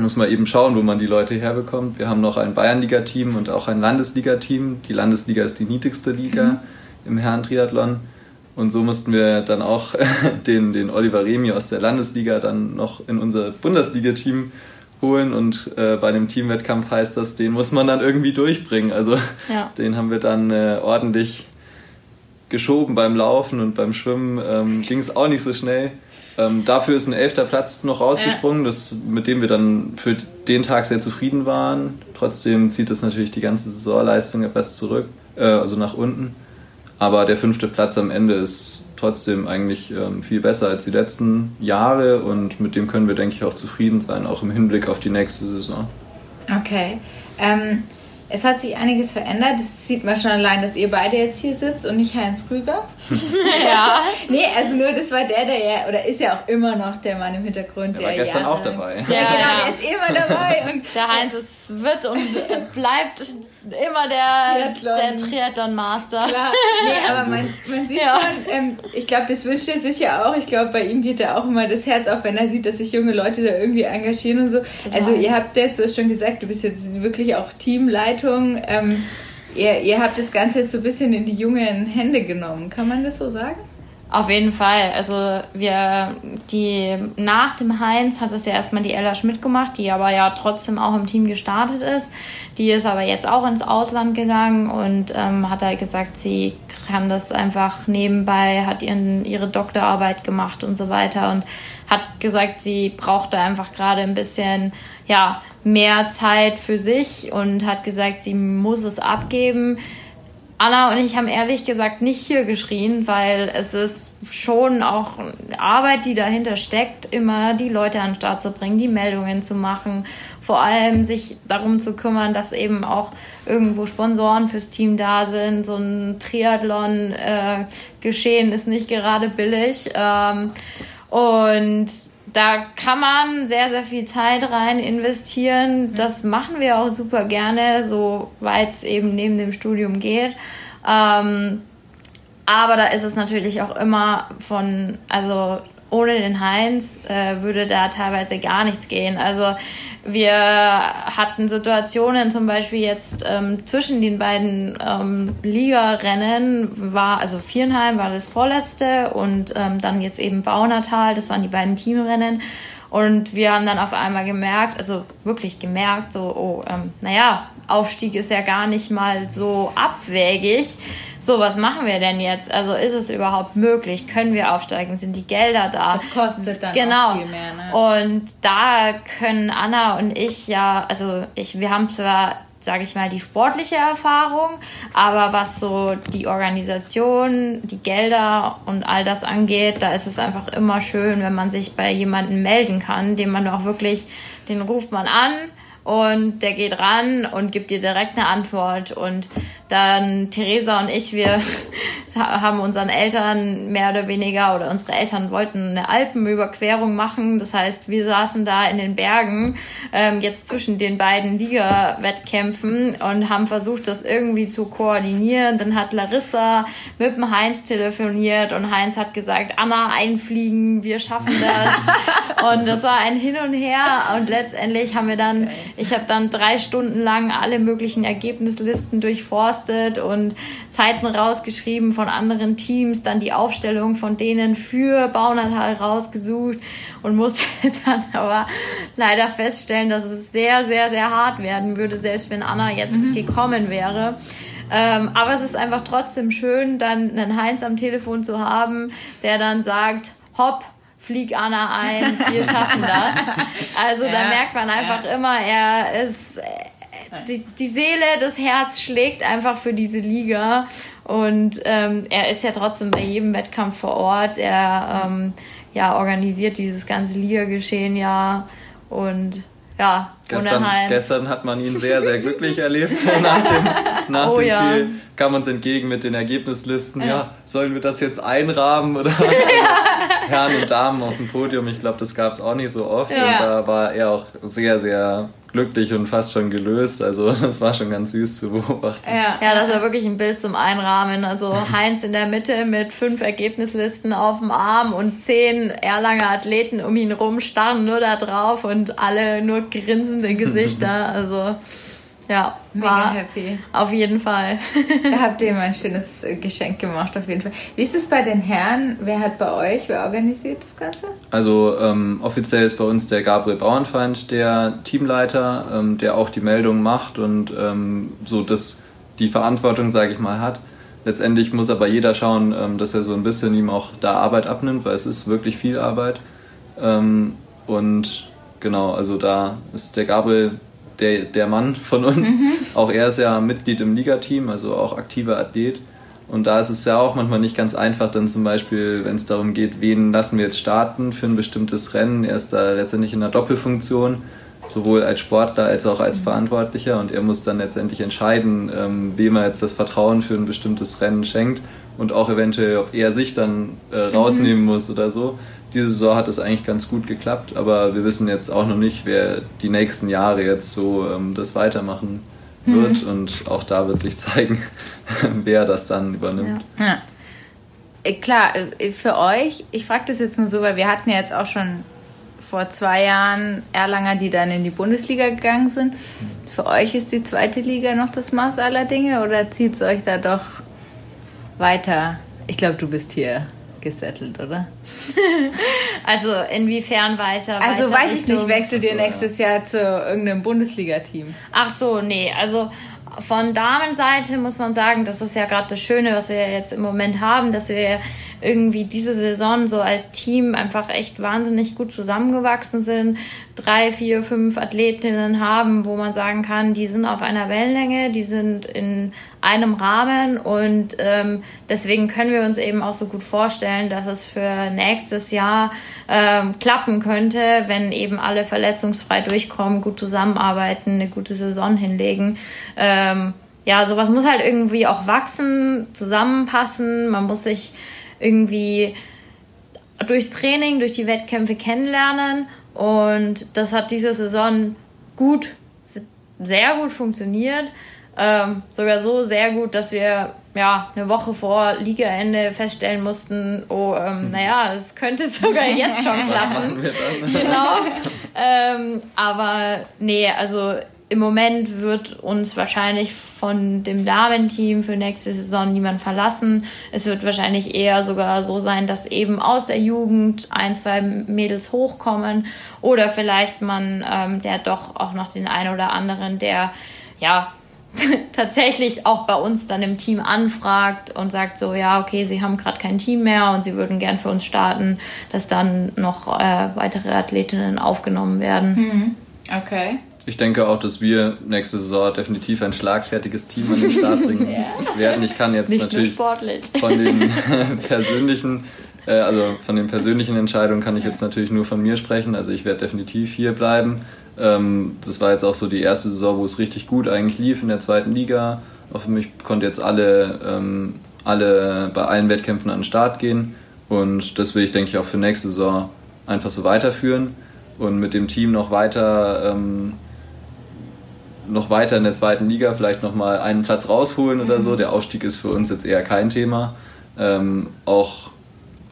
muss man eben schauen, wo man die Leute herbekommt. Wir haben noch ein Bayernliga-Team und auch ein Landesliga-Team. Die Landesliga ist die niedrigste Liga mhm. im Herren-Triathlon. Und so mussten wir dann auch den, den Oliver Remi aus der Landesliga dann noch in unser Bundesliga-Team holen. Und äh, bei dem Teamwettkampf heißt das, den muss man dann irgendwie durchbringen. Also ja. den haben wir dann äh, ordentlich geschoben beim Laufen und beim Schwimmen. Ähm, Ging es auch nicht so schnell. Ähm, dafür ist ein elfter Platz noch rausgesprungen, das, mit dem wir dann für den Tag sehr zufrieden waren. Trotzdem zieht es natürlich die ganze Saisonleistung etwas zurück, äh, also nach unten. Aber der fünfte Platz am Ende ist trotzdem eigentlich ähm, viel besser als die letzten Jahre und mit dem können wir, denke ich, auch zufrieden sein, auch im Hinblick auf die nächste Saison. Okay. Ähm, es hat sich einiges verändert. Das sieht man schon allein, dass ihr beide jetzt hier sitzt und nicht Heinz Krüger. ja. Nee, also nur das war der, der ja, oder ist ja auch immer noch der Mann im Hintergrund. Der, der war gestern Jahre, auch dabei. Ja, genau, ja. der ist immer dabei. Und der Heinz ist, wird und bleibt immer der Triathlon, der Triathlon Master. Klar. Nee, aber man, man sieht ja. schon, ähm, ich glaube, das wünscht er sich ja auch. Ich glaube, bei ihm geht da auch immer das Herz auf, wenn er sieht, dass sich junge Leute da irgendwie engagieren und so. Genau. Also ihr habt das, du hast schon gesagt, du bist jetzt wirklich auch Teamleitung. Ähm, ihr, ihr habt das Ganze jetzt so ein bisschen in die jungen Hände genommen. Kann man das so sagen? Auf jeden Fall. Also wir, die nach dem Heinz hat es ja erstmal die Ella Schmidt gemacht, die aber ja trotzdem auch im Team gestartet ist. Die ist aber jetzt auch ins Ausland gegangen und ähm, hat halt gesagt, sie kann das einfach nebenbei, hat ihren, ihre Doktorarbeit gemacht und so weiter und hat gesagt, sie braucht da einfach gerade ein bisschen, ja, mehr Zeit für sich und hat gesagt, sie muss es abgeben. Anna und ich haben ehrlich gesagt nicht hier geschrien, weil es ist schon auch Arbeit, die dahinter steckt, immer die Leute an den Start zu bringen, die Meldungen zu machen, vor allem sich darum zu kümmern, dass eben auch irgendwo Sponsoren fürs Team da sind. So ein Triathlon-Geschehen äh, ist nicht gerade billig. Ähm, und da kann man sehr, sehr viel Zeit rein investieren. Das machen wir auch super gerne, soweit es eben neben dem Studium geht. Ähm, aber da ist es natürlich auch immer von, also ohne den Heinz äh, würde da teilweise gar nichts gehen. Also wir hatten Situationen, zum Beispiel jetzt ähm, zwischen den beiden ähm, Ligarennen war, also Vierenheim war das vorletzte und ähm, dann jetzt eben Baunatal, das waren die beiden Teamrennen. Und wir haben dann auf einmal gemerkt, also wirklich gemerkt, so, oh, ähm, naja, Aufstieg ist ja gar nicht mal so abwägig so, was machen wir denn jetzt? Also ist es überhaupt möglich? Können wir aufsteigen? Sind die Gelder da? Das kostet dann genau. auch viel mehr. Ne? Und da können Anna und ich ja, also ich, wir haben zwar sage ich mal, die sportliche Erfahrung, aber was so die Organisation, die Gelder und all das angeht, da ist es einfach immer schön, wenn man sich bei jemandem melden kann, den man auch wirklich, den ruft man an und der geht ran und gibt dir direkt eine Antwort und dann Theresa und ich, wir haben unseren Eltern mehr oder weniger oder unsere Eltern wollten eine Alpenüberquerung machen. Das heißt, wir saßen da in den Bergen ähm, jetzt zwischen den beiden Liga-Wettkämpfen und haben versucht, das irgendwie zu koordinieren. Dann hat Larissa mit dem Heinz telefoniert und Heinz hat gesagt, Anna einfliegen, wir schaffen das. und das war ein Hin und Her und letztendlich haben wir dann, ich habe dann drei Stunden lang alle möglichen Ergebnislisten durchforstet gepostet und Zeiten rausgeschrieben von anderen Teams, dann die Aufstellung von denen für Baunatal rausgesucht und musste dann aber leider feststellen, dass es sehr, sehr, sehr hart werden würde, selbst wenn Anna jetzt mhm. gekommen wäre. Ähm, aber es ist einfach trotzdem schön, dann einen Heinz am Telefon zu haben, der dann sagt, hopp, flieg Anna ein, wir schaffen das. Also ja, da merkt man einfach ja. immer, er ist, die, die Seele, das Herz schlägt einfach für diese Liga. Und ähm, er ist ja trotzdem bei jedem Wettkampf vor Ort. Er ähm, ja, organisiert dieses ganze Liga-Geschehen ja. Und ja, gestern, gestern hat man ihn sehr, sehr glücklich erlebt. nach dem, nach oh, dem ja. Ziel kam uns entgegen mit den Ergebnislisten. Ja, ja sollen wir das jetzt einrahmen? Oder ja. Herren und Damen auf dem Podium? Ich glaube, das gab es auch nicht so oft. Und da war er auch sehr, sehr glücklich und fast schon gelöst. Also das war schon ganz süß zu beobachten. Ja, ja das war wirklich ein Bild zum Einrahmen. Also Heinz in der Mitte mit fünf Ergebnislisten auf dem Arm und zehn Erlanger Athleten um ihn rum starren nur da drauf und alle nur grinsende Gesichter. Also ja, Mega war happy. Auf jeden Fall. da habt ihr immer ein schönes äh, Geschenk gemacht, auf jeden Fall. Wie ist es bei den Herren? Wer hat bei euch, wer organisiert das Ganze? Also ähm, offiziell ist bei uns der Gabriel Bauernfeind der Teamleiter, ähm, der auch die Meldungen macht und ähm, so das, die Verantwortung, sage ich mal, hat. Letztendlich muss aber jeder schauen, ähm, dass er so ein bisschen ihm auch da Arbeit abnimmt, weil es ist wirklich viel Arbeit. Ähm, und genau, also da ist der Gabriel der, der Mann von uns. Mhm. Auch er ist ja Mitglied im Ligateam, also auch aktiver Athlet. Und da ist es ja auch manchmal nicht ganz einfach, dann zum Beispiel, wenn es darum geht, wen lassen wir jetzt starten für ein bestimmtes Rennen. Er ist da letztendlich in der Doppelfunktion. sowohl als Sportler als auch als Verantwortlicher und er muss dann letztendlich entscheiden, ähm, wem er jetzt das Vertrauen für ein bestimmtes Rennen schenkt und auch eventuell, ob er sich dann äh, rausnehmen mhm. muss oder so. Diese Saison hat es eigentlich ganz gut geklappt, aber wir wissen jetzt auch noch nicht, wer die nächsten Jahre jetzt so ähm, das weitermachen wird mhm. und auch da wird sich zeigen, wer das dann übernimmt. Ja. Ja. Äh, klar, äh, für euch, ich frage das jetzt nur so, weil wir hatten ja jetzt auch schon vor zwei Jahren Erlanger, die dann in die Bundesliga gegangen sind. Für euch ist die zweite Liga noch das Maß aller Dinge oder zieht es euch da doch weiter? Ich glaube, du bist hier gesettelt, oder? also inwiefern weiter? Also weiter weiß ich nicht, wechselt ihr nächstes ja. Jahr zu irgendeinem Bundesliga-Team? Ach so, nee, also von Damenseite muss man sagen, das ist ja gerade das Schöne, was wir jetzt im Moment haben, dass wir irgendwie diese Saison so als Team einfach echt wahnsinnig gut zusammengewachsen sind, drei, vier, fünf Athletinnen haben, wo man sagen kann, die sind auf einer Wellenlänge, die sind in einem Rahmen und ähm, deswegen können wir uns eben auch so gut vorstellen, dass es für nächstes Jahr ähm, klappen könnte, wenn eben alle verletzungsfrei durchkommen, gut zusammenarbeiten, eine gute Saison hinlegen. Ähm, ja, sowas muss halt irgendwie auch wachsen, zusammenpassen. Man muss sich irgendwie durchs Training, durch die Wettkämpfe kennenlernen. Und das hat diese Saison gut, sehr gut funktioniert. Ähm, sogar so sehr gut, dass wir ja eine Woche vor Ligaende feststellen mussten, oh, ähm, naja, es könnte sogar jetzt schon klappen. genau. ähm, aber nee, also im Moment wird uns wahrscheinlich von dem Damenteam für nächste Saison niemand verlassen. Es wird wahrscheinlich eher sogar so sein, dass eben aus der Jugend ein, zwei Mädels hochkommen oder vielleicht man ähm, der doch auch noch den einen oder anderen, der ja tatsächlich auch bei uns dann im Team anfragt und sagt so, ja, okay, sie haben gerade kein Team mehr und sie würden gern für uns starten, dass dann noch äh, weitere Athletinnen aufgenommen werden. Mhm. Okay. Ich denke auch, dass wir nächste Saison definitiv ein schlagfertiges Team an den Start bringen ja. werden. Ich kann jetzt Nicht natürlich von den persönlichen, äh, also von den persönlichen Entscheidungen kann ich jetzt natürlich nur von mir sprechen. Also ich werde definitiv hier bleiben. Ähm, das war jetzt auch so die erste Saison, wo es richtig gut eigentlich lief in der zweiten Liga. Auch für mich konnte jetzt alle, ähm, alle bei allen Wettkämpfen an den Start gehen. Und das will ich, denke ich, auch für nächste Saison einfach so weiterführen und mit dem Team noch weiter ähm, noch weiter in der zweiten Liga vielleicht nochmal einen Platz rausholen oder so. Mhm. Der Aufstieg ist für uns jetzt eher kein Thema. Ähm, auch,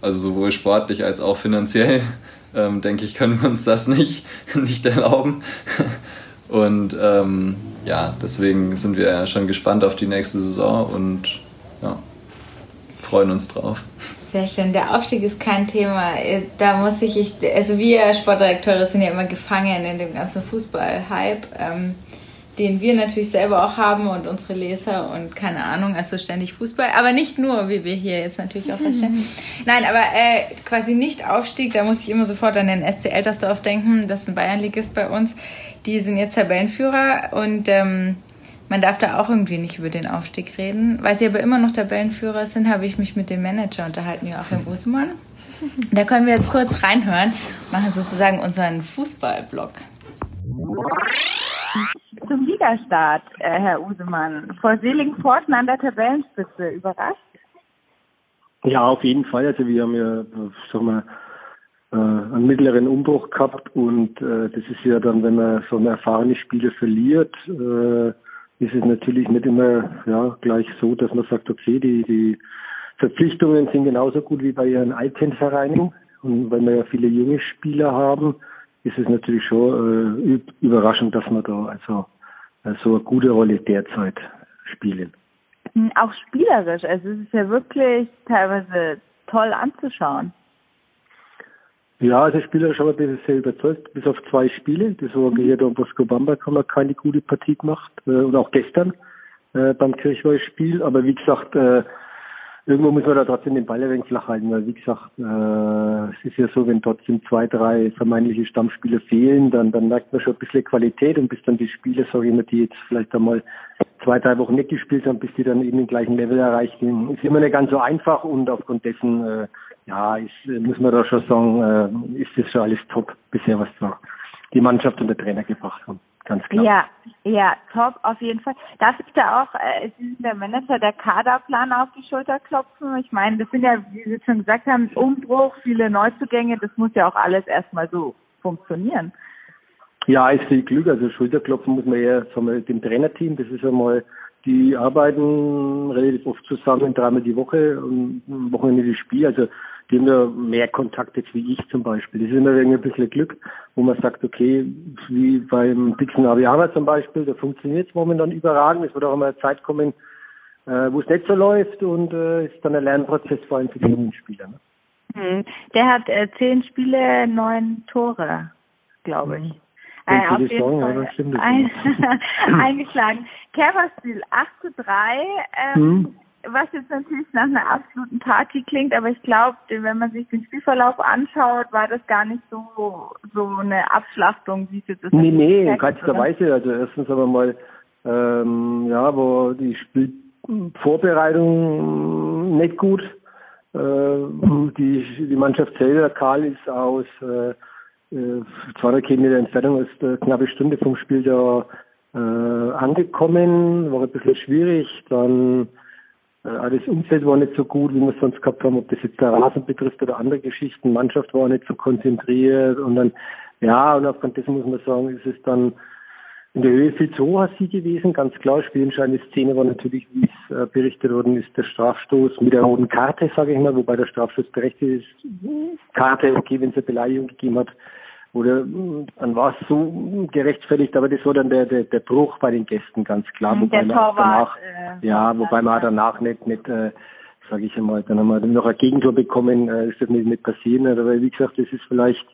also sowohl sportlich als auch finanziell, ähm, denke ich, können wir uns das nicht, nicht erlauben. Und ähm, ja, deswegen sind wir schon gespannt auf die nächste Saison und ja, freuen uns drauf. Sehr schön. Der Aufstieg ist kein Thema. Da muss ich, ich also wir Sportdirekteure sind ja immer gefangen in dem ganzen Fußball-Hype. Den wir natürlich selber auch haben und unsere Leser und keine Ahnung, also ständig Fußball, aber nicht nur, wie wir hier jetzt natürlich auch feststellen. Nein, aber äh, quasi nicht Aufstieg, da muss ich immer sofort an den SC Eltersdorf denken, das ist ein Bayernligist bei uns, die sind jetzt Tabellenführer und ähm, man darf da auch irgendwie nicht über den Aufstieg reden. Weil sie aber immer noch Tabellenführer sind, habe ich mich mit dem Manager unterhalten, Joachim Usmann. Da können wir jetzt kurz reinhören, machen sozusagen unseren Fußballblock Ligastart, äh, Herr Usemann. Vor Seelingpforten an der Tabellenspitze. Überrascht? Ja, auf jeden Fall. Also wir haben ja, sag mal, äh, einen mittleren Umbruch gehabt und äh, das ist ja dann, wenn man so eine erfahrene Spieler verliert, äh, ist es natürlich nicht immer ja gleich so, dass man sagt, okay, die, die Verpflichtungen sind genauso gut wie bei ihren alten Vereinen und weil wir ja viele junge Spieler haben, ist es natürlich schon äh, überraschend, dass wir da also so eine gute Rolle derzeit spielen. Hm, auch spielerisch, also es ist ja wirklich teilweise toll anzuschauen. Ja, also spielerisch habe ich ein bisschen sehr überzeugt, bis auf zwei Spiele. Das war hier der Bosco Bamba haben wir keine gute Partie gemacht äh, und auch gestern äh, beim Kirchweiß Spiel. Aber wie gesagt, äh, irgendwo muss man da trotzdem den Ball ein wenig flach halten, weil wie gesagt, äh, es ist ja so, wenn trotzdem zwei, drei vermeintliche Stammspieler fehlen, dann, dann merkt man schon ein bisschen Qualität und bis dann die Spieler, sage ich mal, die jetzt vielleicht einmal zwei, drei Wochen nicht gespielt haben, bis die dann eben den gleichen Level erreichen, ist immer nicht ganz so einfach und aufgrund dessen, äh, ja, ist, muss man da schon sagen, äh, ist das schon alles top bisher, was da die Mannschaft und der Trainer gebracht haben. Ganz klar. Ja, ja, top, auf jeden Fall. Darf ich da auch, äh, Sie sind der Manager, der Kaderplan auf die Schulter klopfen? Ich meine, das sind ja, wie Sie schon gesagt haben, Umbruch, viele Neuzugänge, das muss ja auch alles erstmal so funktionieren. Ja, ist viel Glück. Also Schulterklopfen muss man eher sagen wir, dem Trainerteam. Das ist einmal, die arbeiten relativ oft zusammen, dreimal die Woche und am Wochenende das Spiel. Also die haben da mehr Kontakt jetzt wie ich zum Beispiel. Das ist immer irgendwie ein bisschen Glück, wo man sagt, okay, wie beim Dixon Aviana zum Beispiel, da funktioniert es momentan überragend. Es wird auch immer eine Zeit kommen, äh, wo es nicht so läuft und äh, ist dann ein Lernprozess vor allem für die jungen Spieler. Ne? Hm. Der hat äh, zehn Spiele, neun Tore, glaube ich. Mhm. Äh, auf jeden Song, Fall ja, ein, eingeschlagen. Käferspiel 8 zu 3, ähm, hm. Was jetzt natürlich nach einer absoluten Party klingt, aber ich glaube, wenn man sich den Spielverlauf anschaut, war das gar nicht so so eine Abschlachtung, wie es jetzt ist. Nee, nee, in keinster Weise. Also erstens aber mal, ähm, ja, wo die Spielvorbereitung nicht gut. Äh, die, die Mannschaft selber, Karl ist aus äh, 200 Kilometer Entfernung ist eine knappe Stunde vom Spiel da äh, angekommen, war ein bisschen schwierig. Dann äh, das Umfeld war nicht so gut, wie wir es sonst gehabt haben, ob das jetzt der Rasen betrifft oder andere Geschichten. Mannschaft war nicht so konzentriert und dann, ja, und aufgrund dessen muss man sagen, ist es dann in der Höhe viel zu hoch als sie gewesen, ganz klar. Spielentscheidende Szene war natürlich, wie es äh, berichtet worden ist, der Strafstoß mit der roten Karte, sage ich mal, wobei der Strafstoß berechtigt ist. Karte, okay, wenn es eine Beleidigung gegeben hat, oder dann war es so gerechtfertigt, aber das war dann der, der, der Bruch bei den Gästen ganz klar. Mhm, wobei der man danach, äh, ja, wobei man danach nicht, nicht äh, sage ich einmal, dann haben wir noch ein Gegentor bekommen, äh, ist das nicht, nicht passieren. Aber wie gesagt, das ist vielleicht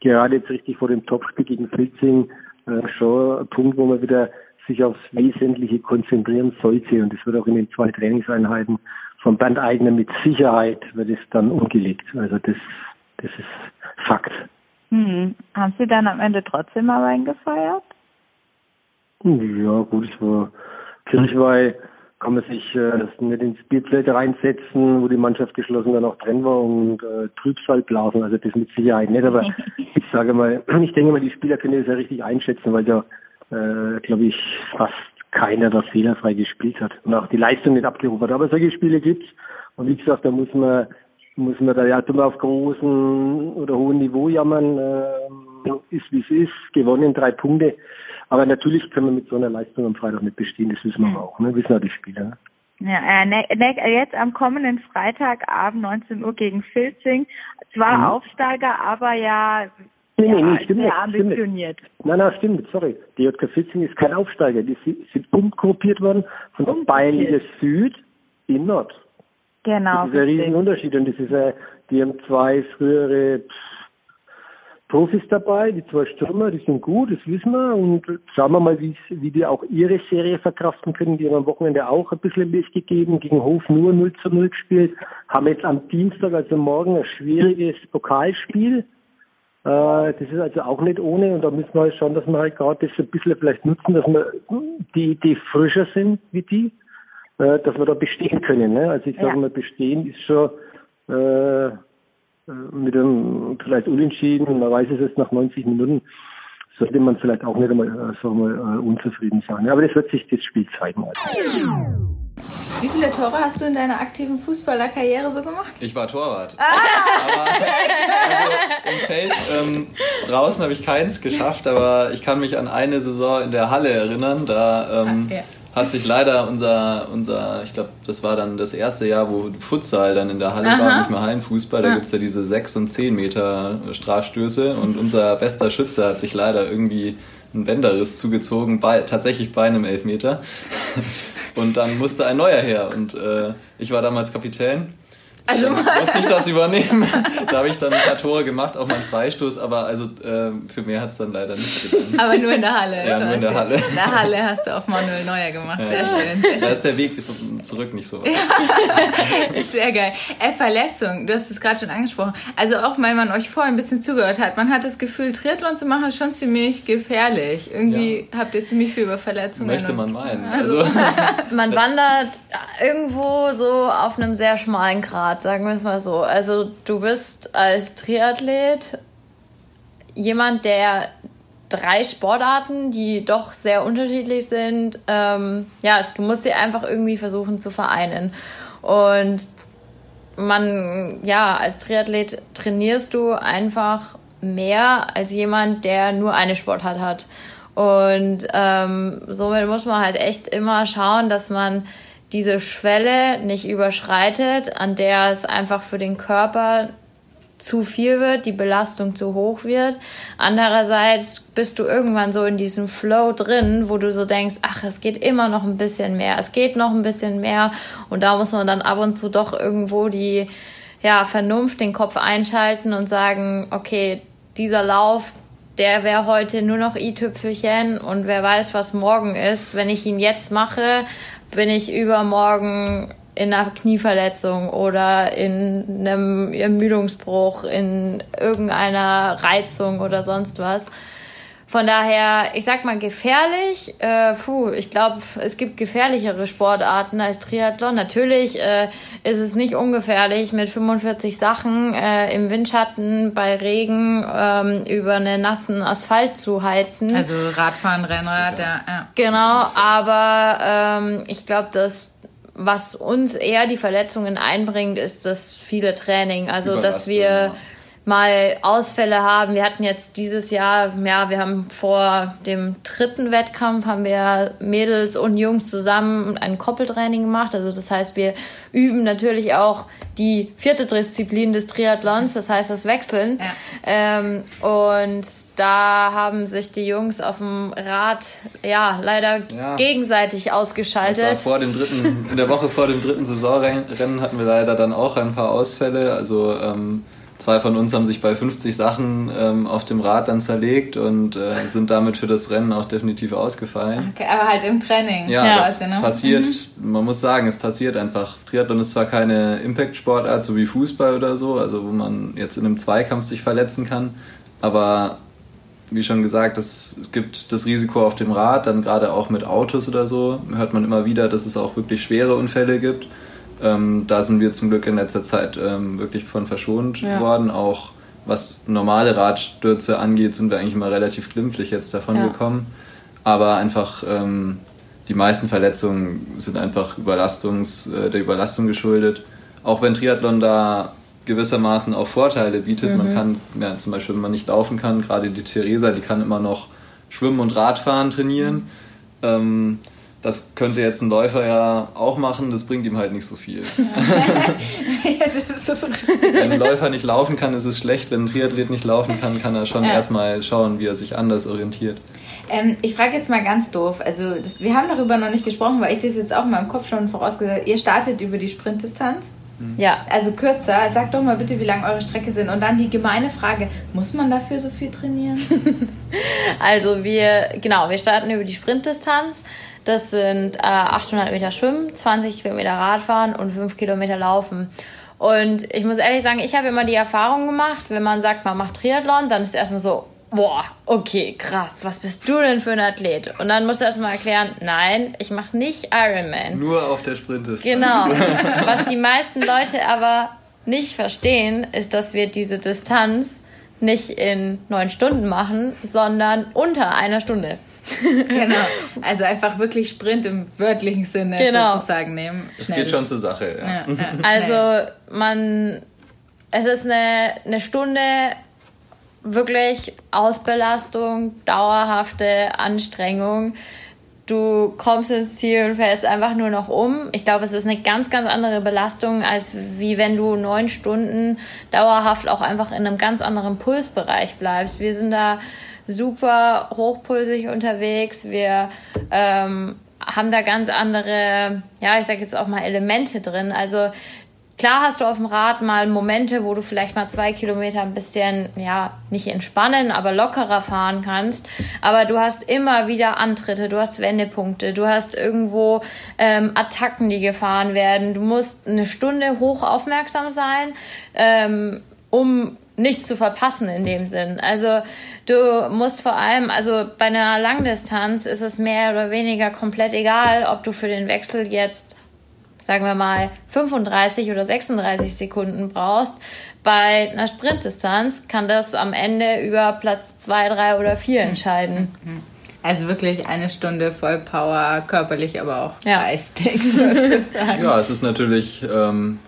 gerade jetzt richtig vor dem Topspiel gegen Filzing äh, schon ein Punkt, wo man wieder sich aufs Wesentliche konzentrieren sollte. Und das wird auch in den zwei Trainingseinheiten vom Band Eigner mit Sicherheit wird es dann umgelegt. Also das, das ist Fakt. Hm. Haben Sie dann am Ende trotzdem mal reingefeiert? Ja, gut, ich war Kirchweih, kann man sich äh, nicht ins Bierzelt reinsetzen, wo die Mannschaft geschlossen dann auch drin war und äh, Trübsal blasen, also das mit Sicherheit nicht, aber ich sage mal, ich denke mal, die Spieler können das ja richtig einschätzen, weil ja, äh, glaube ich, fast keiner da fehlerfrei gespielt hat und auch die Leistung nicht abgerufen hat. Aber solche Spiele gibt's und wie gesagt, da muss man muss man da ja immer auf großem oder hohem Niveau jammern, äh, ist wie es ist, gewonnen drei Punkte. Aber natürlich können wir mit so einer Leistung am Freitag nicht bestehen, das wissen wir auch, ne? wissen ja die Spieler. Ne? Ja, äh, ne, ne, jetzt am kommenden Freitagabend 19 Uhr gegen Filzing. Zwar mhm. Aufsteiger, aber ja, nee, ja nee, nee, stimmt sehr nicht, ambitioniert. Stimmt. Nein, nein, stimmt, sorry. Die JK Filzing ist kein Aufsteiger. Die sind umgruppiert worden von der Bayernliga Süd in Nord. Genau. Das ist ein Riesenunterschied und das ist ein, die haben zwei frühere Profis dabei, die zwei Stürmer, die sind gut, das wissen wir und schauen wir mal, wie, die auch ihre Serie verkraften können. Die haben am Wochenende auch ein bisschen Licht gegeben, gegen Hof nur 0 zu 0 gespielt, haben jetzt am Dienstag, also morgen, ein schwieriges Pokalspiel. Äh, das ist also auch nicht ohne und da müssen wir halt schauen, dass wir halt gerade das ein bisschen vielleicht nutzen, dass wir die, die frischer sind wie die äh, dass wir da bestehen können. Ne? Also ich sage ja. mal, bestehen ist schon äh, mit einem vielleicht unentschieden, man weiß es jetzt nach 90 Minuten, sollte man vielleicht auch nicht einmal, äh, sagen wir, äh, unzufrieden sein. Aber das wird sich das Spiel zeigen. Wie viele Tore hast du in deiner aktiven Fußballerkarriere so gemacht? Ich war Torwart. Ah, aber, also, Im Feld ähm, draußen habe ich keins geschafft, aber ich kann mich an eine Saison in der Halle erinnern. Da ähm, ah, ja hat sich leider unser, unser ich glaube, das war dann das erste Jahr, wo Futsal dann in der Halle Aha. war, nicht mehr Hallenfußball. Da ja. es ja diese 6 und 10 Meter Strafstöße und unser bester Schütze hat sich leider irgendwie einen Bänderriss zugezogen, bei, tatsächlich bei einem Elfmeter. Und dann musste ein neuer her und äh, ich war damals Kapitän also musste ich das übernehmen. da habe ich dann ein paar Tore gemacht, auch mal einen Freistoß, aber also äh, für mehr hat es dann leider nicht getan. Aber nur in der Halle. Ja, nur in der Halle. In der Halle hast du auch Manuel Neuer gemacht. Ja. Sehr schön. Sehr da ist der Weg bis zurück nicht so weit. Ja. Sehr geil. Äh, Verletzung, du hast es gerade schon angesprochen. Also auch, weil man euch vorhin ein bisschen zugehört hat, man hat das Gefühl, Triathlon zu machen ist schon ziemlich gefährlich. Irgendwie ja. habt ihr ziemlich viel über Verletzungen. Möchte man meinen. Also, also man wandert irgendwo so auf einem sehr schmalen Grad Grad, sagen wir es mal so. Also du bist als Triathlet jemand, der drei Sportarten, die doch sehr unterschiedlich sind. Ähm, ja, du musst sie einfach irgendwie versuchen zu vereinen. Und man, ja, als Triathlet trainierst du einfach mehr als jemand, der nur eine Sportart hat. Und ähm, somit muss man halt echt immer schauen, dass man diese Schwelle nicht überschreitet, an der es einfach für den Körper zu viel wird, die Belastung zu hoch wird. Andererseits bist du irgendwann so in diesem Flow drin, wo du so denkst, ach, es geht immer noch ein bisschen mehr, es geht noch ein bisschen mehr und da muss man dann ab und zu doch irgendwo die ja, Vernunft, den Kopf einschalten und sagen, okay, dieser Lauf, der wäre heute nur noch i-Tüpfelchen und wer weiß, was morgen ist. Wenn ich ihn jetzt mache, bin ich übermorgen in einer Knieverletzung oder in einem Ermüdungsbruch, in irgendeiner Reizung oder sonst was. Von daher, ich sag mal gefährlich. Äh, puh, ich glaube, es gibt gefährlichere Sportarten als Triathlon. Natürlich äh, ist es nicht ungefährlich, mit 45 Sachen äh, im Windschatten bei Regen ähm, über einen nassen Asphalt zu heizen. Also Radfahren, Rennrad, ja. ja. Genau, aber ähm, ich glaube, dass was uns eher die Verletzungen einbringt, ist das viele Training. Also, dass wir ja mal Ausfälle haben. Wir hatten jetzt dieses Jahr, ja, wir haben vor dem dritten Wettkampf haben wir Mädels und Jungs zusammen ein Koppeltraining gemacht. Also das heißt, wir üben natürlich auch die vierte Disziplin des Triathlons, das heißt das Wechseln. Ja. Ähm, und da haben sich die Jungs auf dem Rad ja leider ja. gegenseitig ausgeschaltet. vor dem dritten, in der Woche vor dem dritten Saisonrennen hatten wir leider dann auch ein paar Ausfälle. Also ähm, Zwei von uns haben sich bei 50 Sachen ähm, auf dem Rad dann zerlegt und äh, sind damit für das Rennen auch definitiv ausgefallen. Okay, aber halt im Training. Ja, ja das ne? passiert, mhm. man muss sagen, es passiert einfach. Triathlon ist zwar keine Impact-Sportart, so wie Fußball oder so, also wo man jetzt in einem Zweikampf sich verletzen kann, aber wie schon gesagt, es gibt das Risiko auf dem Rad, dann gerade auch mit Autos oder so, hört man immer wieder, dass es auch wirklich schwere Unfälle gibt. Ähm, da sind wir zum Glück in letzter Zeit ähm, wirklich von verschont ja. worden. Auch was normale Radstürze angeht, sind wir eigentlich immer relativ glimpflich jetzt davon ja. gekommen. Aber einfach ähm, die meisten Verletzungen sind einfach Überlastungs, äh, der Überlastung geschuldet. Auch wenn Triathlon da gewissermaßen auch Vorteile bietet. Mhm. Man kann, ja, zum Beispiel, wenn man nicht laufen kann, gerade die Theresa, die kann immer noch Schwimmen und Radfahren trainieren. Mhm. Ähm, das könnte jetzt ein Läufer ja auch machen, das bringt ihm halt nicht so viel. wenn ein Läufer nicht laufen kann, ist es schlecht. Wenn ein Triathlet nicht laufen kann, kann er schon ja. erstmal schauen, wie er sich anders orientiert. Ähm, ich frage jetzt mal ganz doof. Also, das, wir haben darüber noch nicht gesprochen, weil ich das jetzt auch in meinem Kopf schon vorausgesagt Ihr startet über die Sprintdistanz. Mhm. Ja. Also kürzer. Sag doch mal bitte, wie lang eure Strecke sind. Und dann die gemeine Frage: Muss man dafür so viel trainieren? also, wir, genau, wir starten über die Sprintdistanz. Das sind äh, 800 Meter Schwimmen, 20 Kilometer Radfahren und 5 Kilometer Laufen. Und ich muss ehrlich sagen, ich habe immer die Erfahrung gemacht, wenn man sagt, man macht Triathlon, dann ist es erstmal so, boah, okay, krass, was bist du denn für ein Athlet? Und dann musst du erstmal erklären, nein, ich mache nicht Ironman. Nur auf der Sprintdistanz. Genau. Was die meisten Leute aber nicht verstehen, ist, dass wir diese Distanz nicht in neun Stunden machen, sondern unter einer Stunde genau. Also einfach wirklich Sprint im wörtlichen Sinne genau. sozusagen nehmen. Es geht schon zur Sache, ja. ja, ja. Also man, es ist eine, eine Stunde wirklich Ausbelastung, dauerhafte Anstrengung. Du kommst ins Ziel und fährst einfach nur noch um. Ich glaube, es ist eine ganz, ganz andere Belastung, als wie wenn du neun Stunden dauerhaft auch einfach in einem ganz anderen Pulsbereich bleibst. Wir sind da super hochpulsig unterwegs. Wir ähm, haben da ganz andere, ja, ich sag jetzt auch mal Elemente drin. Also klar hast du auf dem Rad mal Momente, wo du vielleicht mal zwei Kilometer ein bisschen, ja, nicht entspannen, aber lockerer fahren kannst. Aber du hast immer wieder Antritte, du hast Wendepunkte, du hast irgendwo ähm, Attacken, die gefahren werden. Du musst eine Stunde hoch aufmerksam sein, ähm, um nichts zu verpassen in dem Sinn. Also du musst vor allem, also bei einer Langdistanz ist es mehr oder weniger komplett egal, ob du für den Wechsel jetzt sagen wir mal, 35 oder 36 Sekunden brauchst, bei einer Sprintdistanz kann das am Ende über Platz 2, 3 oder 4 entscheiden. Also wirklich eine Stunde voll Power, körperlich, aber auch ja. geistig sozusagen. Ja, es ist natürlich ähm,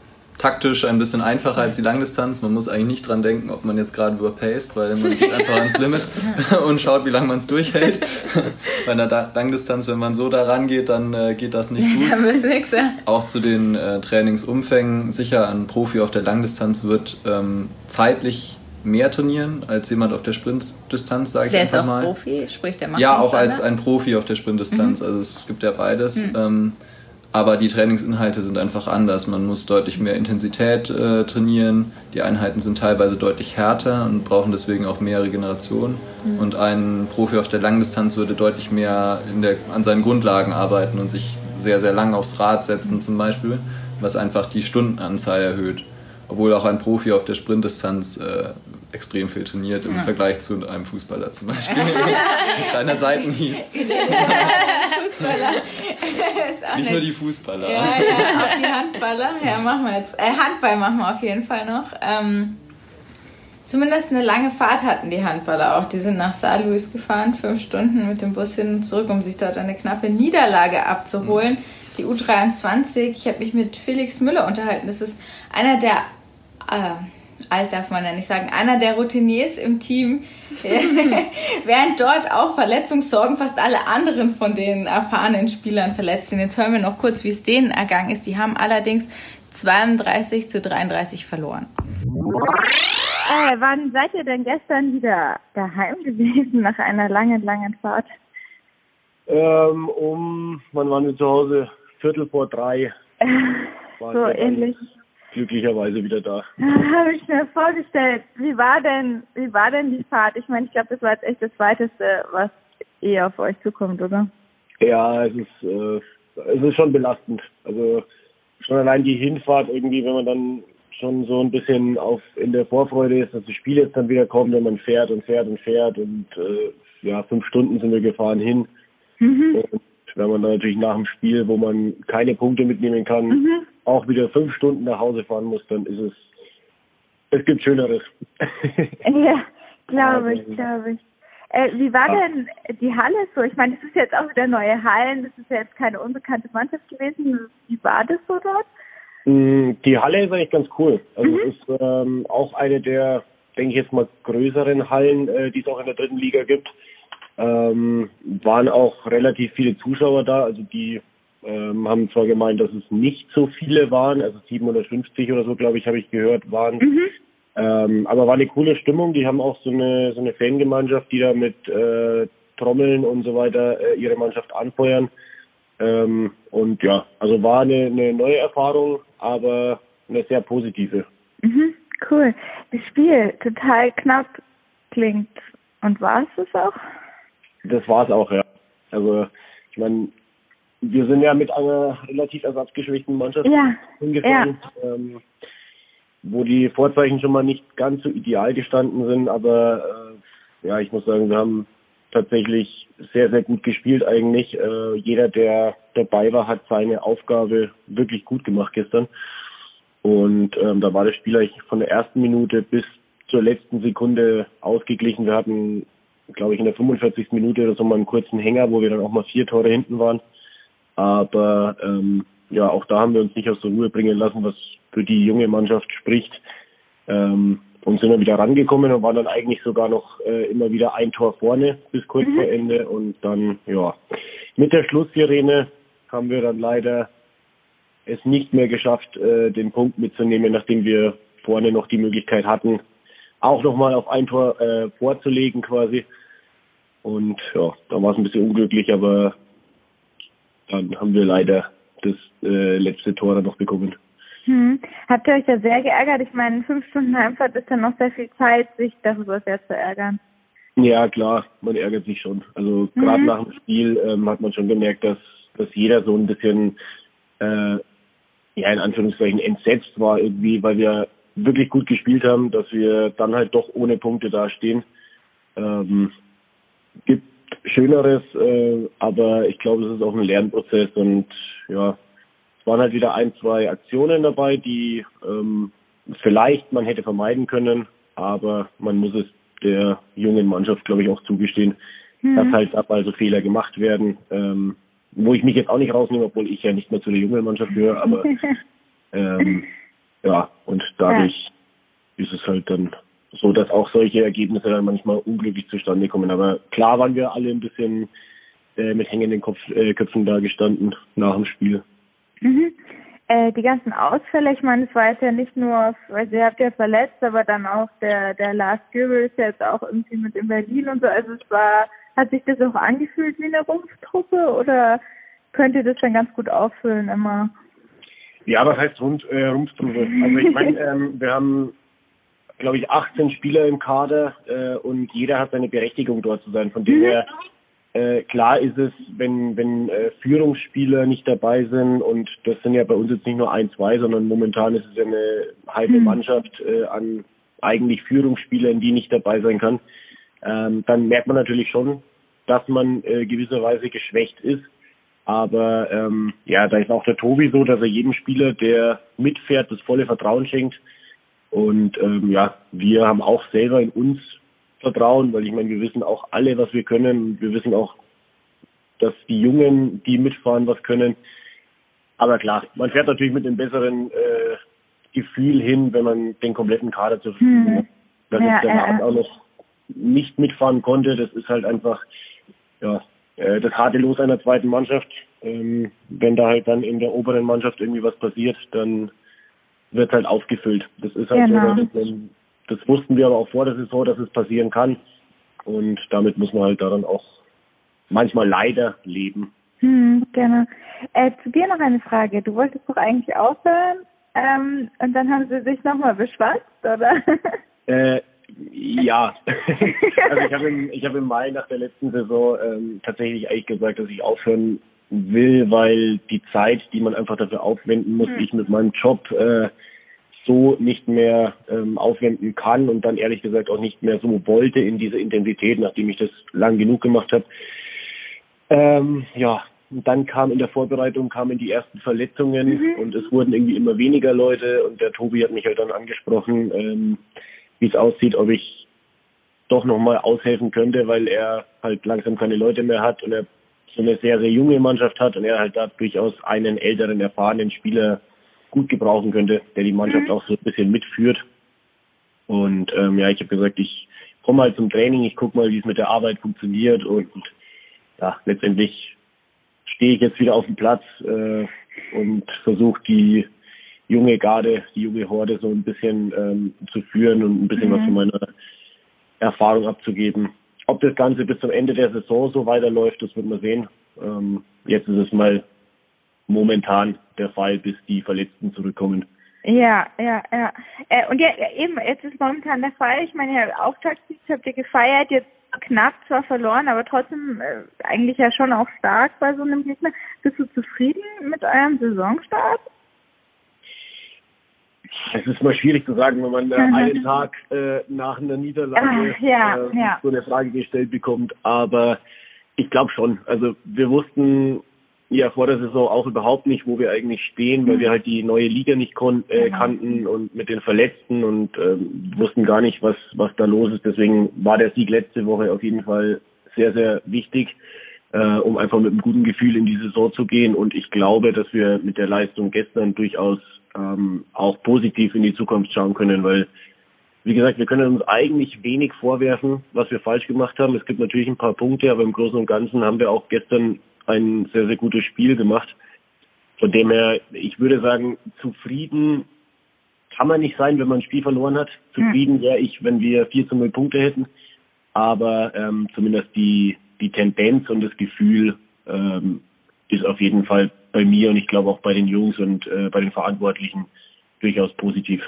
taktisch ein bisschen einfacher als die Langdistanz. Man muss eigentlich nicht dran denken, ob man jetzt gerade überpaced, weil man geht einfach ans Limit und schaut, wie lange man es durchhält. Bei einer Langdistanz, wenn man so da rangeht, dann äh, geht das nicht gut. Auch zu den äh, Trainingsumfängen. Sicher, ein Profi auf der Langdistanz wird ähm, zeitlich mehr trainieren als jemand auf der Sprintdistanz, sage ich einfach mal. Der ist auch Profi, sprich der macht Ja, auch als ein Profi auf der Sprintdistanz. Mhm. Also es gibt ja beides. Mhm. Ähm, aber die Trainingsinhalte sind einfach anders. Man muss deutlich mehr Intensität äh, trainieren. Die Einheiten sind teilweise deutlich härter und brauchen deswegen auch mehr Regeneration. Mhm. Und ein Profi auf der Langdistanz würde deutlich mehr der, an seinen Grundlagen arbeiten und sich sehr, sehr lang aufs Rad setzen zum Beispiel, was einfach die Stundenanzahl erhöht. Obwohl auch ein Profi auf der Sprintdistanz äh, extrem viel trainiert im ja. Vergleich zu einem Fußballer zum Beispiel. Ein kleiner Seitenhieb. Fußballer. nicht, nicht nur die Fußballer. Ja, ja, auch die Handballer. Ja, machen wir jetzt. Äh, Handball machen wir auf jeden Fall noch. Ähm, zumindest eine lange Fahrt hatten die Handballer auch. Die sind nach Saar Louis gefahren, fünf Stunden mit dem Bus hin und zurück, um sich dort eine knappe Niederlage abzuholen. Mhm. Die U23, ich habe mich mit Felix Müller unterhalten. Das ist einer der äh, alt darf man ja nicht sagen, einer der Routiniers im Team, während dort auch Verletzungssorgen fast alle anderen von den erfahrenen Spielern verletzt sind. Jetzt hören wir noch kurz, wie es denen ergangen ist. Die haben allerdings 32 zu 33 verloren. Äh, wann seid ihr denn gestern wieder daheim gewesen nach einer langen, langen Fahrt? Ähm, um, wann waren wir zu Hause? Viertel vor drei. so ähnlich glücklicherweise wieder da. Habe ich mir vorgestellt. Wie war denn, wie war denn die Fahrt? Ich meine, ich glaube, das war jetzt echt das Weiteste, was eh auf euch zukommt, oder? Ja, es ist, äh, es ist schon belastend. Also schon allein die Hinfahrt irgendwie, wenn man dann schon so ein bisschen auf in der Vorfreude ist, dass das Spiel jetzt dann wieder kommt, wenn man fährt und fährt und fährt und äh, ja, fünf Stunden sind wir gefahren hin. Mhm. Und wenn man dann natürlich nach dem Spiel, wo man keine Punkte mitnehmen kann, mhm auch wieder fünf Stunden nach Hause fahren muss, dann ist es, es gibt Schöneres. ja, glaube ich, glaube ich. Äh, wie war denn die Halle so? Ich meine, es ist jetzt auch wieder neue Hallen, das ist ja jetzt keine unbekannte Mannschaft gewesen. Wie war das so dort? Mm, die Halle ist eigentlich ganz cool. Also mhm. es ist ähm, auch eine der, denke ich jetzt mal, größeren Hallen, äh, die es auch in der dritten Liga gibt. Ähm, waren auch relativ viele Zuschauer da, also die ähm, haben zwar gemeint, dass es nicht so viele waren, also 750 oder so, glaube ich, habe ich gehört, waren. Mhm. Ähm, aber war eine coole Stimmung. Die haben auch so eine so eine Fangemeinschaft, die da mit äh, Trommeln und so weiter äh, ihre Mannschaft anfeuern. Ähm, und ja, also war eine, eine neue Erfahrung, aber eine sehr positive. Mhm, cool. Das Spiel total knapp klingt. Und war es das auch? Das war es auch, ja. Also ich meine, wir sind ja mit einer relativ ersatzgeschwächten Mannschaft ja. hingefahren, ja. Ähm, wo die Vorzeichen schon mal nicht ganz so ideal gestanden sind, aber äh, ja, ich muss sagen, wir haben tatsächlich sehr, sehr gut gespielt eigentlich. Äh, jeder, der dabei war, hat seine Aufgabe wirklich gut gemacht gestern. Und ähm, da war das Spiel eigentlich von der ersten Minute bis zur letzten Sekunde ausgeglichen. Wir hatten, glaube ich, in der 45. Minute oder so mal einen kurzen Hänger, wo wir dann auch mal vier Tore hinten waren. Aber ähm, ja, auch da haben wir uns nicht aus der Ruhe bringen lassen, was für die junge Mannschaft spricht. Ähm, und sind dann wieder rangekommen und waren dann eigentlich sogar noch äh, immer wieder ein Tor vorne bis kurz mhm. vor Ende. Und dann, ja, mit der Schlusssirene haben wir dann leider es nicht mehr geschafft, äh, den Punkt mitzunehmen, nachdem wir vorne noch die Möglichkeit hatten, auch nochmal auf ein Tor äh, vorzulegen quasi. Und ja, da war es ein bisschen unglücklich, aber dann haben wir leider das äh, letzte Tor dann noch bekommen. Hm. Habt ihr euch da sehr geärgert? Ich meine, fünf Stunden Heimfahrt ist dann noch sehr viel Zeit, sich darüber sehr zu ärgern. Ja, klar, man ärgert sich schon. Also mhm. gerade nach dem Spiel ähm, hat man schon gemerkt, dass, dass jeder so ein bisschen, äh, ja, in Anführungszeichen entsetzt war irgendwie, weil wir wirklich gut gespielt haben, dass wir dann halt doch ohne Punkte dastehen. Ähm, gibt Schöneres, äh, aber ich glaube, es ist auch ein Lernprozess und ja, waren halt wieder ein, zwei Aktionen dabei, die ähm, vielleicht man hätte vermeiden können, aber man muss es der jungen Mannschaft, glaube ich, auch zugestehen, mhm. dass halt ab also Fehler gemacht werden, ähm, wo ich mich jetzt auch nicht rausnehme, obwohl ich ja nicht mehr zu der jungen Mannschaft gehöre, aber ähm, ja, und dadurch ja. ist es halt dann so, dass auch solche Ergebnisse dann manchmal unglücklich zustande kommen. Aber klar waren wir alle ein bisschen äh, mit hängenden Kopf, äh, Köpfen da gestanden nach dem Spiel. Mhm. Äh, die ganzen Ausfälle, ich meine, es war jetzt ja nicht nur, also ihr habt ja verletzt, aber dann auch der, der Lars Göbel ist ja jetzt auch irgendwie mit in Berlin und so. Also es war, hat sich das auch angefühlt wie eine Rumpftruppe oder könnt ihr das dann ganz gut auffüllen immer? Ja, was heißt Rund, äh, Rumpftruppe? Also ich meine, ähm, wir haben glaube ich, 18 Spieler im Kader äh, und jeder hat seine Berechtigung dort zu sein. Von dem her äh, klar ist es, wenn, wenn äh, Führungsspieler nicht dabei sind und das sind ja bei uns jetzt nicht nur ein, zwei, sondern momentan ist es ja eine halbe mhm. Mannschaft äh, an eigentlich Führungsspielern, die nicht dabei sein kann, ähm, dann merkt man natürlich schon, dass man äh, gewisserweise geschwächt ist. Aber ähm, ja, da ist auch der Tobi so, dass er jedem Spieler, der mitfährt, das volle Vertrauen schenkt. Und ähm, ja, wir haben auch selber in uns Vertrauen, weil ich meine, wir wissen auch alle, was wir können. Wir wissen auch, dass die Jungen, die mitfahren, was können. Aber klar, man fährt natürlich mit einem besseren äh, Gefühl hin, wenn man den kompletten Kader zur Verfügung hm. hat. Dass ja, ich danach ja. auch noch nicht mitfahren konnte, das ist halt einfach ja äh, das harte Los einer zweiten Mannschaft. Ähm, wenn da halt dann in der oberen Mannschaft irgendwie was passiert, dann wird halt aufgefüllt. Das ist halt genau. so, dass, das wussten wir aber auch vor der Saison, dass es passieren kann. Und damit muss man halt daran auch manchmal leider leben. Hm, genau. Äh, zu dir noch eine Frage. Du wolltest doch eigentlich aufhören ähm, und dann haben sie sich nochmal beschwatzt, oder? Äh, ja. also ich habe im, hab im Mai nach der letzten Saison ähm, tatsächlich eigentlich gesagt, dass ich aufhören will, weil die Zeit, die man einfach dafür aufwenden muss, hm. ich mit meinem Job äh, so nicht mehr ähm, aufwenden kann und dann ehrlich gesagt auch nicht mehr so wollte in dieser Intensität, nachdem ich das lang genug gemacht habe. Ähm, ja, und dann kam in der Vorbereitung kamen die ersten Verletzungen mhm. und es wurden irgendwie immer weniger Leute und der Tobi hat mich halt dann angesprochen, ähm, wie es aussieht, ob ich doch nochmal aushelfen könnte, weil er halt langsam keine Leute mehr hat und er so eine sehr, sehr junge Mannschaft hat und er halt da durchaus einen älteren, erfahrenen Spieler gut gebrauchen könnte, der die Mannschaft mhm. auch so ein bisschen mitführt. Und ähm, ja, ich habe gesagt, ich komme mal zum Training, ich gucke mal, wie es mit der Arbeit funktioniert und, ja, letztendlich stehe ich jetzt wieder auf dem Platz äh, und versuche die junge Garde, die junge Horde so ein bisschen ähm, zu führen und ein bisschen mhm. was von meiner Erfahrung abzugeben. Ob das Ganze bis zum Ende der Saison so weiterläuft, das wird man sehen. Ähm, jetzt ist es mal momentan der Fall, bis die Verletzten zurückkommen. Ja, ja, ja. Äh, und ja, eben, jetzt ist momentan der Fall. Ich meine, ja, Auftaktsieg habt ihr gefeiert, jetzt knapp zwar verloren, aber trotzdem äh, eigentlich ja schon auch stark bei so einem Gegner. Bist du zufrieden mit eurem Saisonstart? Es ist mal schwierig zu sagen, wenn man äh, einen Tag äh, nach einer Niederlage Ach, ja, äh, ja. so eine Frage gestellt bekommt. Aber ich glaube schon. Also wir wussten ja vor der Saison auch überhaupt nicht, wo wir eigentlich stehen, weil wir halt die neue Liga nicht äh, genau. kannten und mit den Verletzten und ähm, wussten gar nicht, was was da los ist. Deswegen war der Sieg letzte Woche auf jeden Fall sehr sehr wichtig, äh, um einfach mit einem guten Gefühl in die Saison zu gehen. Und ich glaube, dass wir mit der Leistung gestern durchaus ähm, auch positiv in die Zukunft schauen können, weil wie gesagt, wir können uns eigentlich wenig vorwerfen, was wir falsch gemacht haben. Es gibt natürlich ein paar Punkte, aber im Großen und Ganzen haben wir auch gestern ein sehr, sehr gutes Spiel gemacht. Von dem her, ich würde sagen, zufrieden kann man nicht sein, wenn man ein Spiel verloren hat. Zufrieden wäre ich, wenn wir 4 zu 0 Punkte hätten. Aber ähm, zumindest die, die Tendenz und das Gefühl ähm, ist auf jeden Fall bei mir und ich glaube auch bei den Jungs und äh, bei den Verantwortlichen durchaus positiv.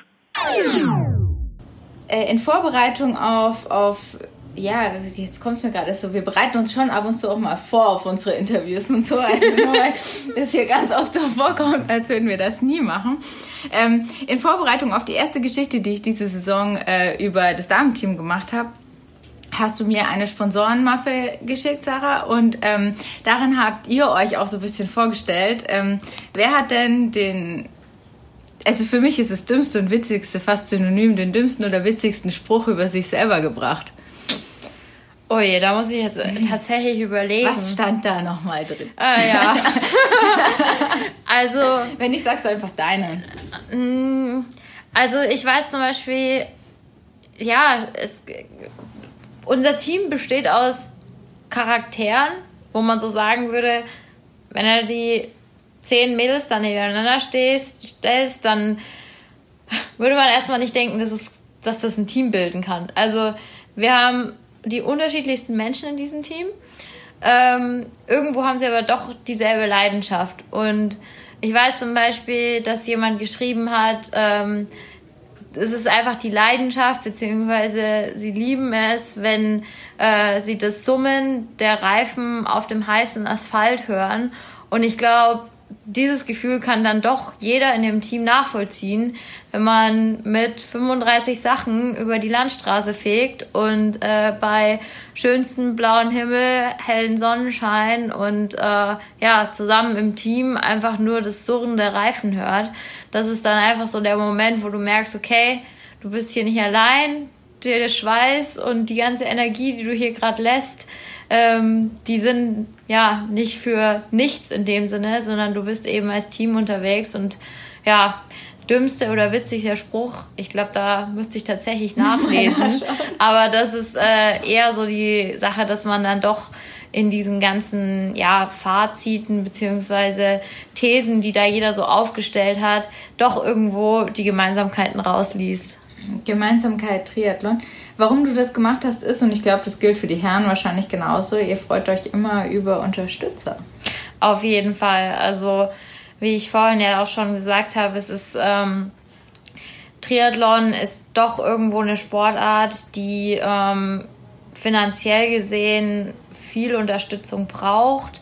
Äh, in Vorbereitung auf, auf ja, jetzt kommt es mir gerade so, wir bereiten uns schon ab und zu auch mal vor auf unsere Interviews und so, also nur weil es hier ganz oft so vorkommt, als würden wir das nie machen. Ähm, in Vorbereitung auf die erste Geschichte, die ich diese Saison äh, über das Damenteam gemacht habe, hast du mir eine Sponsorenmappe geschickt, Sarah, und ähm, darin habt ihr euch auch so ein bisschen vorgestellt. Ähm, wer hat denn den, also für mich ist das dümmste und witzigste fast synonym, den dümmsten oder witzigsten Spruch über sich selber gebracht? Oh je, da muss ich jetzt äh, tatsächlich überlegen. Was stand da nochmal drin? Ah ja. also. Wenn ich sagst du einfach deinen. Mm, also ich weiß zum Beispiel, ja, es, unser Team besteht aus Charakteren, wo man so sagen würde, wenn er die zehn Mädels dann nebeneinander stehst, stellst, dann würde man erstmal nicht denken, dass, es, dass das ein Team bilden kann. Also wir haben die unterschiedlichsten Menschen in diesem Team. Ähm, irgendwo haben sie aber doch dieselbe Leidenschaft. Und ich weiß zum Beispiel, dass jemand geschrieben hat, ähm, es ist einfach die Leidenschaft, beziehungsweise sie lieben es, wenn äh, sie das Summen der Reifen auf dem heißen Asphalt hören. Und ich glaube, dieses Gefühl kann dann doch jeder in dem Team nachvollziehen, wenn man mit 35 Sachen über die Landstraße fegt und äh, bei schönstem blauen Himmel, hellen Sonnenschein und äh, ja, zusammen im Team einfach nur das Surren der Reifen hört. Das ist dann einfach so der Moment, wo du merkst, okay, du bist hier nicht allein, der Schweiß und die ganze Energie, die du hier gerade lässt, ähm, die sind ja nicht für nichts in dem Sinne, sondern du bist eben als Team unterwegs und ja, dümmste oder witzigster Spruch, ich glaube, da müsste ich tatsächlich nachlesen. Aber das ist äh, eher so die Sache, dass man dann doch in diesen ganzen ja, Faziten beziehungsweise Thesen, die da jeder so aufgestellt hat, doch irgendwo die Gemeinsamkeiten rausliest. Gemeinsamkeit Triathlon. Warum du das gemacht hast, ist, und ich glaube, das gilt für die Herren wahrscheinlich genauso, ihr freut euch immer über Unterstützer. Auf jeden Fall. Also, wie ich vorhin ja auch schon gesagt habe, es ist ähm, Triathlon ist doch irgendwo eine Sportart, die ähm, finanziell gesehen viel Unterstützung braucht.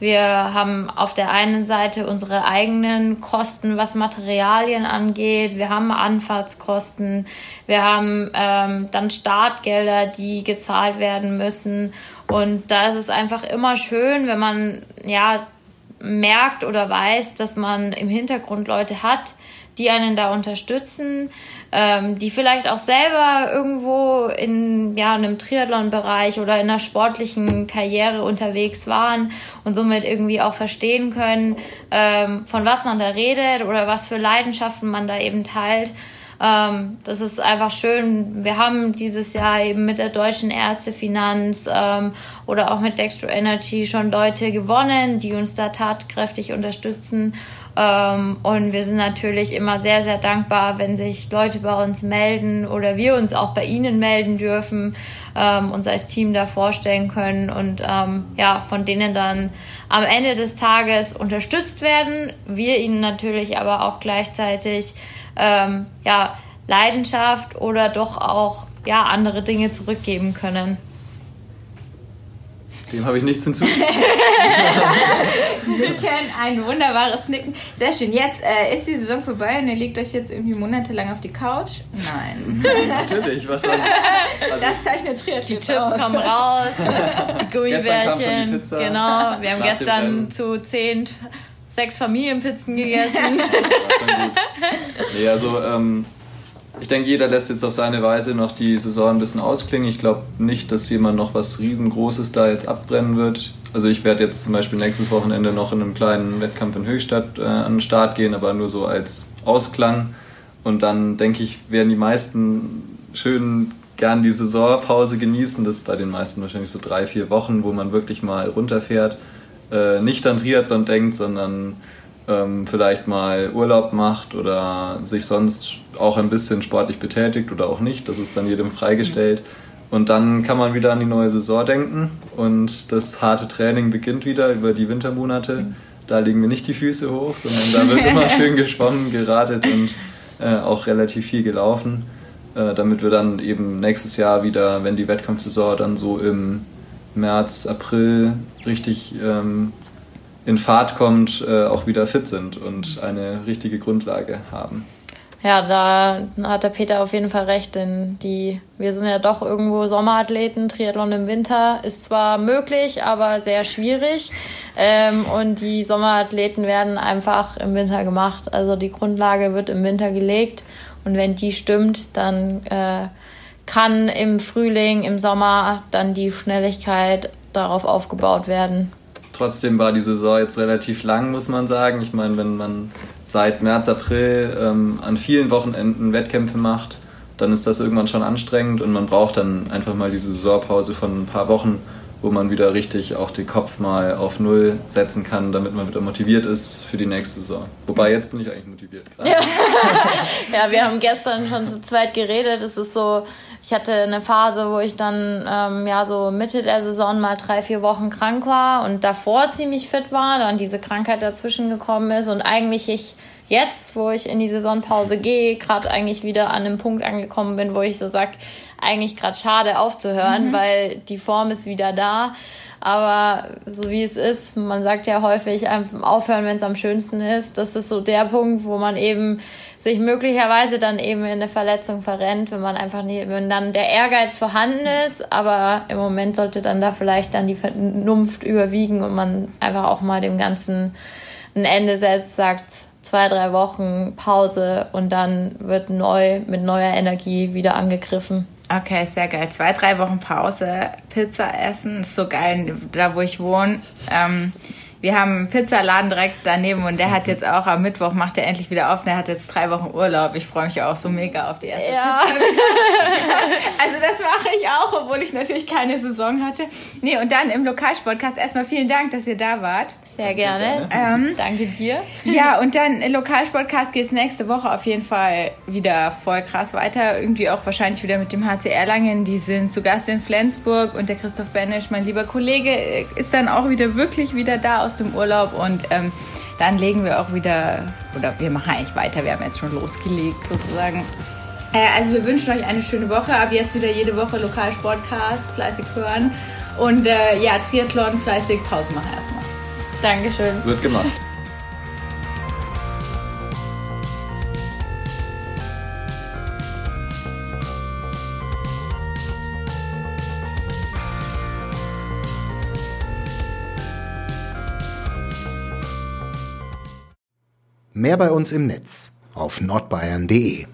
Wir haben auf der einen Seite unsere eigenen Kosten, was Materialien angeht. Wir haben Anfahrtskosten. Wir haben ähm, dann Startgelder, die gezahlt werden müssen. Und da ist es einfach immer schön, wenn man ja merkt oder weiß, dass man im Hintergrund Leute hat, die einen da unterstützen, ähm, die vielleicht auch selber irgendwo in ja, einem Triathlon-Bereich oder in einer sportlichen Karriere unterwegs waren und somit irgendwie auch verstehen können, ähm, von was man da redet oder was für Leidenschaften man da eben teilt. Ähm, das ist einfach schön. Wir haben dieses Jahr eben mit der Deutschen Ärztefinanz ähm, oder auch mit Dextro Energy schon Leute gewonnen, die uns da tatkräftig unterstützen. Ähm, und wir sind natürlich immer sehr, sehr dankbar, wenn sich Leute bei uns melden oder wir uns auch bei ihnen melden dürfen, ähm, uns als Team da vorstellen können und ähm, ja, von denen dann am Ende des Tages unterstützt werden. Wir ihnen natürlich aber auch gleichzeitig ja, Leidenschaft oder doch auch ja, andere Dinge zurückgeben können. Dem habe ich nichts hinzuzufügen. Sie kennen ein wunderbares Nicken. Sehr schön. Jetzt äh, ist die Saison vorbei und ihr legt euch jetzt irgendwie monatelang auf die Couch? Nein. Natürlich, was sonst? Also das zeichnet Triathlon Die Chips aus. kommen raus, die Gummibärchen. Genau, wir haben gestern zu zehn, sechs Familienpizzen gegessen. nee, also ähm, ich denke, jeder lässt jetzt auf seine Weise noch die Saison ein bisschen ausklingen. Ich glaube nicht, dass jemand noch was riesengroßes da jetzt abbrennen wird. Also ich werde jetzt zum Beispiel nächstes Wochenende noch in einem kleinen Wettkampf in Höchstadt äh, an den Start gehen, aber nur so als Ausklang. Und dann denke ich, werden die meisten schön gern die Saisonpause genießen. Das ist bei den meisten wahrscheinlich so drei, vier Wochen, wo man wirklich mal runterfährt. Äh, nicht an Triathlon denkt, sondern ähm, vielleicht mal Urlaub macht oder sich sonst auch ein bisschen sportlich betätigt oder auch nicht. Das ist dann jedem freigestellt. Und dann kann man wieder an die neue Saison denken und das harte Training beginnt wieder über die Wintermonate. Da legen wir nicht die Füße hoch, sondern da wird immer schön geschwommen, geradelt und äh, auch relativ viel gelaufen, äh, damit wir dann eben nächstes Jahr wieder, wenn die Wettkampfsaison dann so im März, April richtig ähm, in Fahrt kommt, äh, auch wieder fit sind und eine richtige Grundlage haben. Ja, da hat der Peter auf jeden Fall recht, denn die, wir sind ja doch irgendwo Sommerathleten. Triathlon im Winter ist zwar möglich, aber sehr schwierig. Ähm, und die Sommerathleten werden einfach im Winter gemacht. Also die Grundlage wird im Winter gelegt. Und wenn die stimmt, dann äh, kann im Frühling, im Sommer dann die Schnelligkeit darauf aufgebaut werden. Trotzdem war die Saison jetzt relativ lang, muss man sagen. Ich meine, wenn man seit März, April ähm, an vielen Wochenenden Wettkämpfe macht, dann ist das irgendwann schon anstrengend und man braucht dann einfach mal diese Saisonpause von ein paar Wochen, wo man wieder richtig auch den Kopf mal auf Null setzen kann, damit man wieder motiviert ist für die nächste Saison. Wobei jetzt bin ich eigentlich motiviert gerade. Ja. ja, wir haben gestern schon zu zweit geredet. Es ist so, ich hatte eine Phase, wo ich dann ähm, ja so Mitte der Saison mal drei, vier Wochen krank war und davor ziemlich fit war, dann diese Krankheit dazwischen gekommen ist und eigentlich ich jetzt, wo ich in die Saisonpause gehe, gerade eigentlich wieder an einem Punkt angekommen bin, wo ich so sag, eigentlich gerade schade aufzuhören, mhm. weil die Form ist wieder da. Aber so wie es ist, man sagt ja häufig, aufhören, wenn es am schönsten ist. Das ist so der Punkt, wo man eben sich möglicherweise dann eben in eine Verletzung verrennt, wenn man einfach nicht, wenn dann der Ehrgeiz vorhanden ist, aber im Moment sollte dann da vielleicht dann die Vernunft überwiegen und man einfach auch mal dem Ganzen ein Ende setzt, sagt zwei, drei Wochen Pause und dann wird neu mit neuer Energie wieder angegriffen. Okay, sehr geil. Zwei, drei Wochen Pause, Pizza essen, ist so geil, da wo ich wohne. Ähm, wir haben einen Pizzaladen direkt daneben und der hat jetzt auch am Mittwoch macht er endlich wieder auf. Und er hat jetzt drei Wochen Urlaub. Ich freue mich auch so mega auf die erste ja. Pizza. also das mache ich auch, obwohl ich natürlich keine Saison hatte. Nee, und dann im Lokalsportcast erstmal vielen Dank, dass ihr da wart. Sehr gerne. Ähm, Danke dir. Ja, und dann Lokalsportcast geht es nächste Woche auf jeden Fall wieder voll krass weiter. Irgendwie auch wahrscheinlich wieder mit dem HCR Langen. Die sind zu Gast in Flensburg und der Christoph Benisch, mein lieber Kollege, ist dann auch wieder wirklich wieder da aus dem Urlaub und ähm, dann legen wir auch wieder, oder wir machen eigentlich weiter, wir haben jetzt schon losgelegt sozusagen. Äh, also wir wünschen euch eine schöne Woche, ab jetzt wieder jede Woche Lokalsportcast, fleißig hören und äh, ja, Triathlon, fleißig Pause machen erstmal. Dankeschön. Wird gemacht. Mehr bei uns im Netz auf nordbayern.de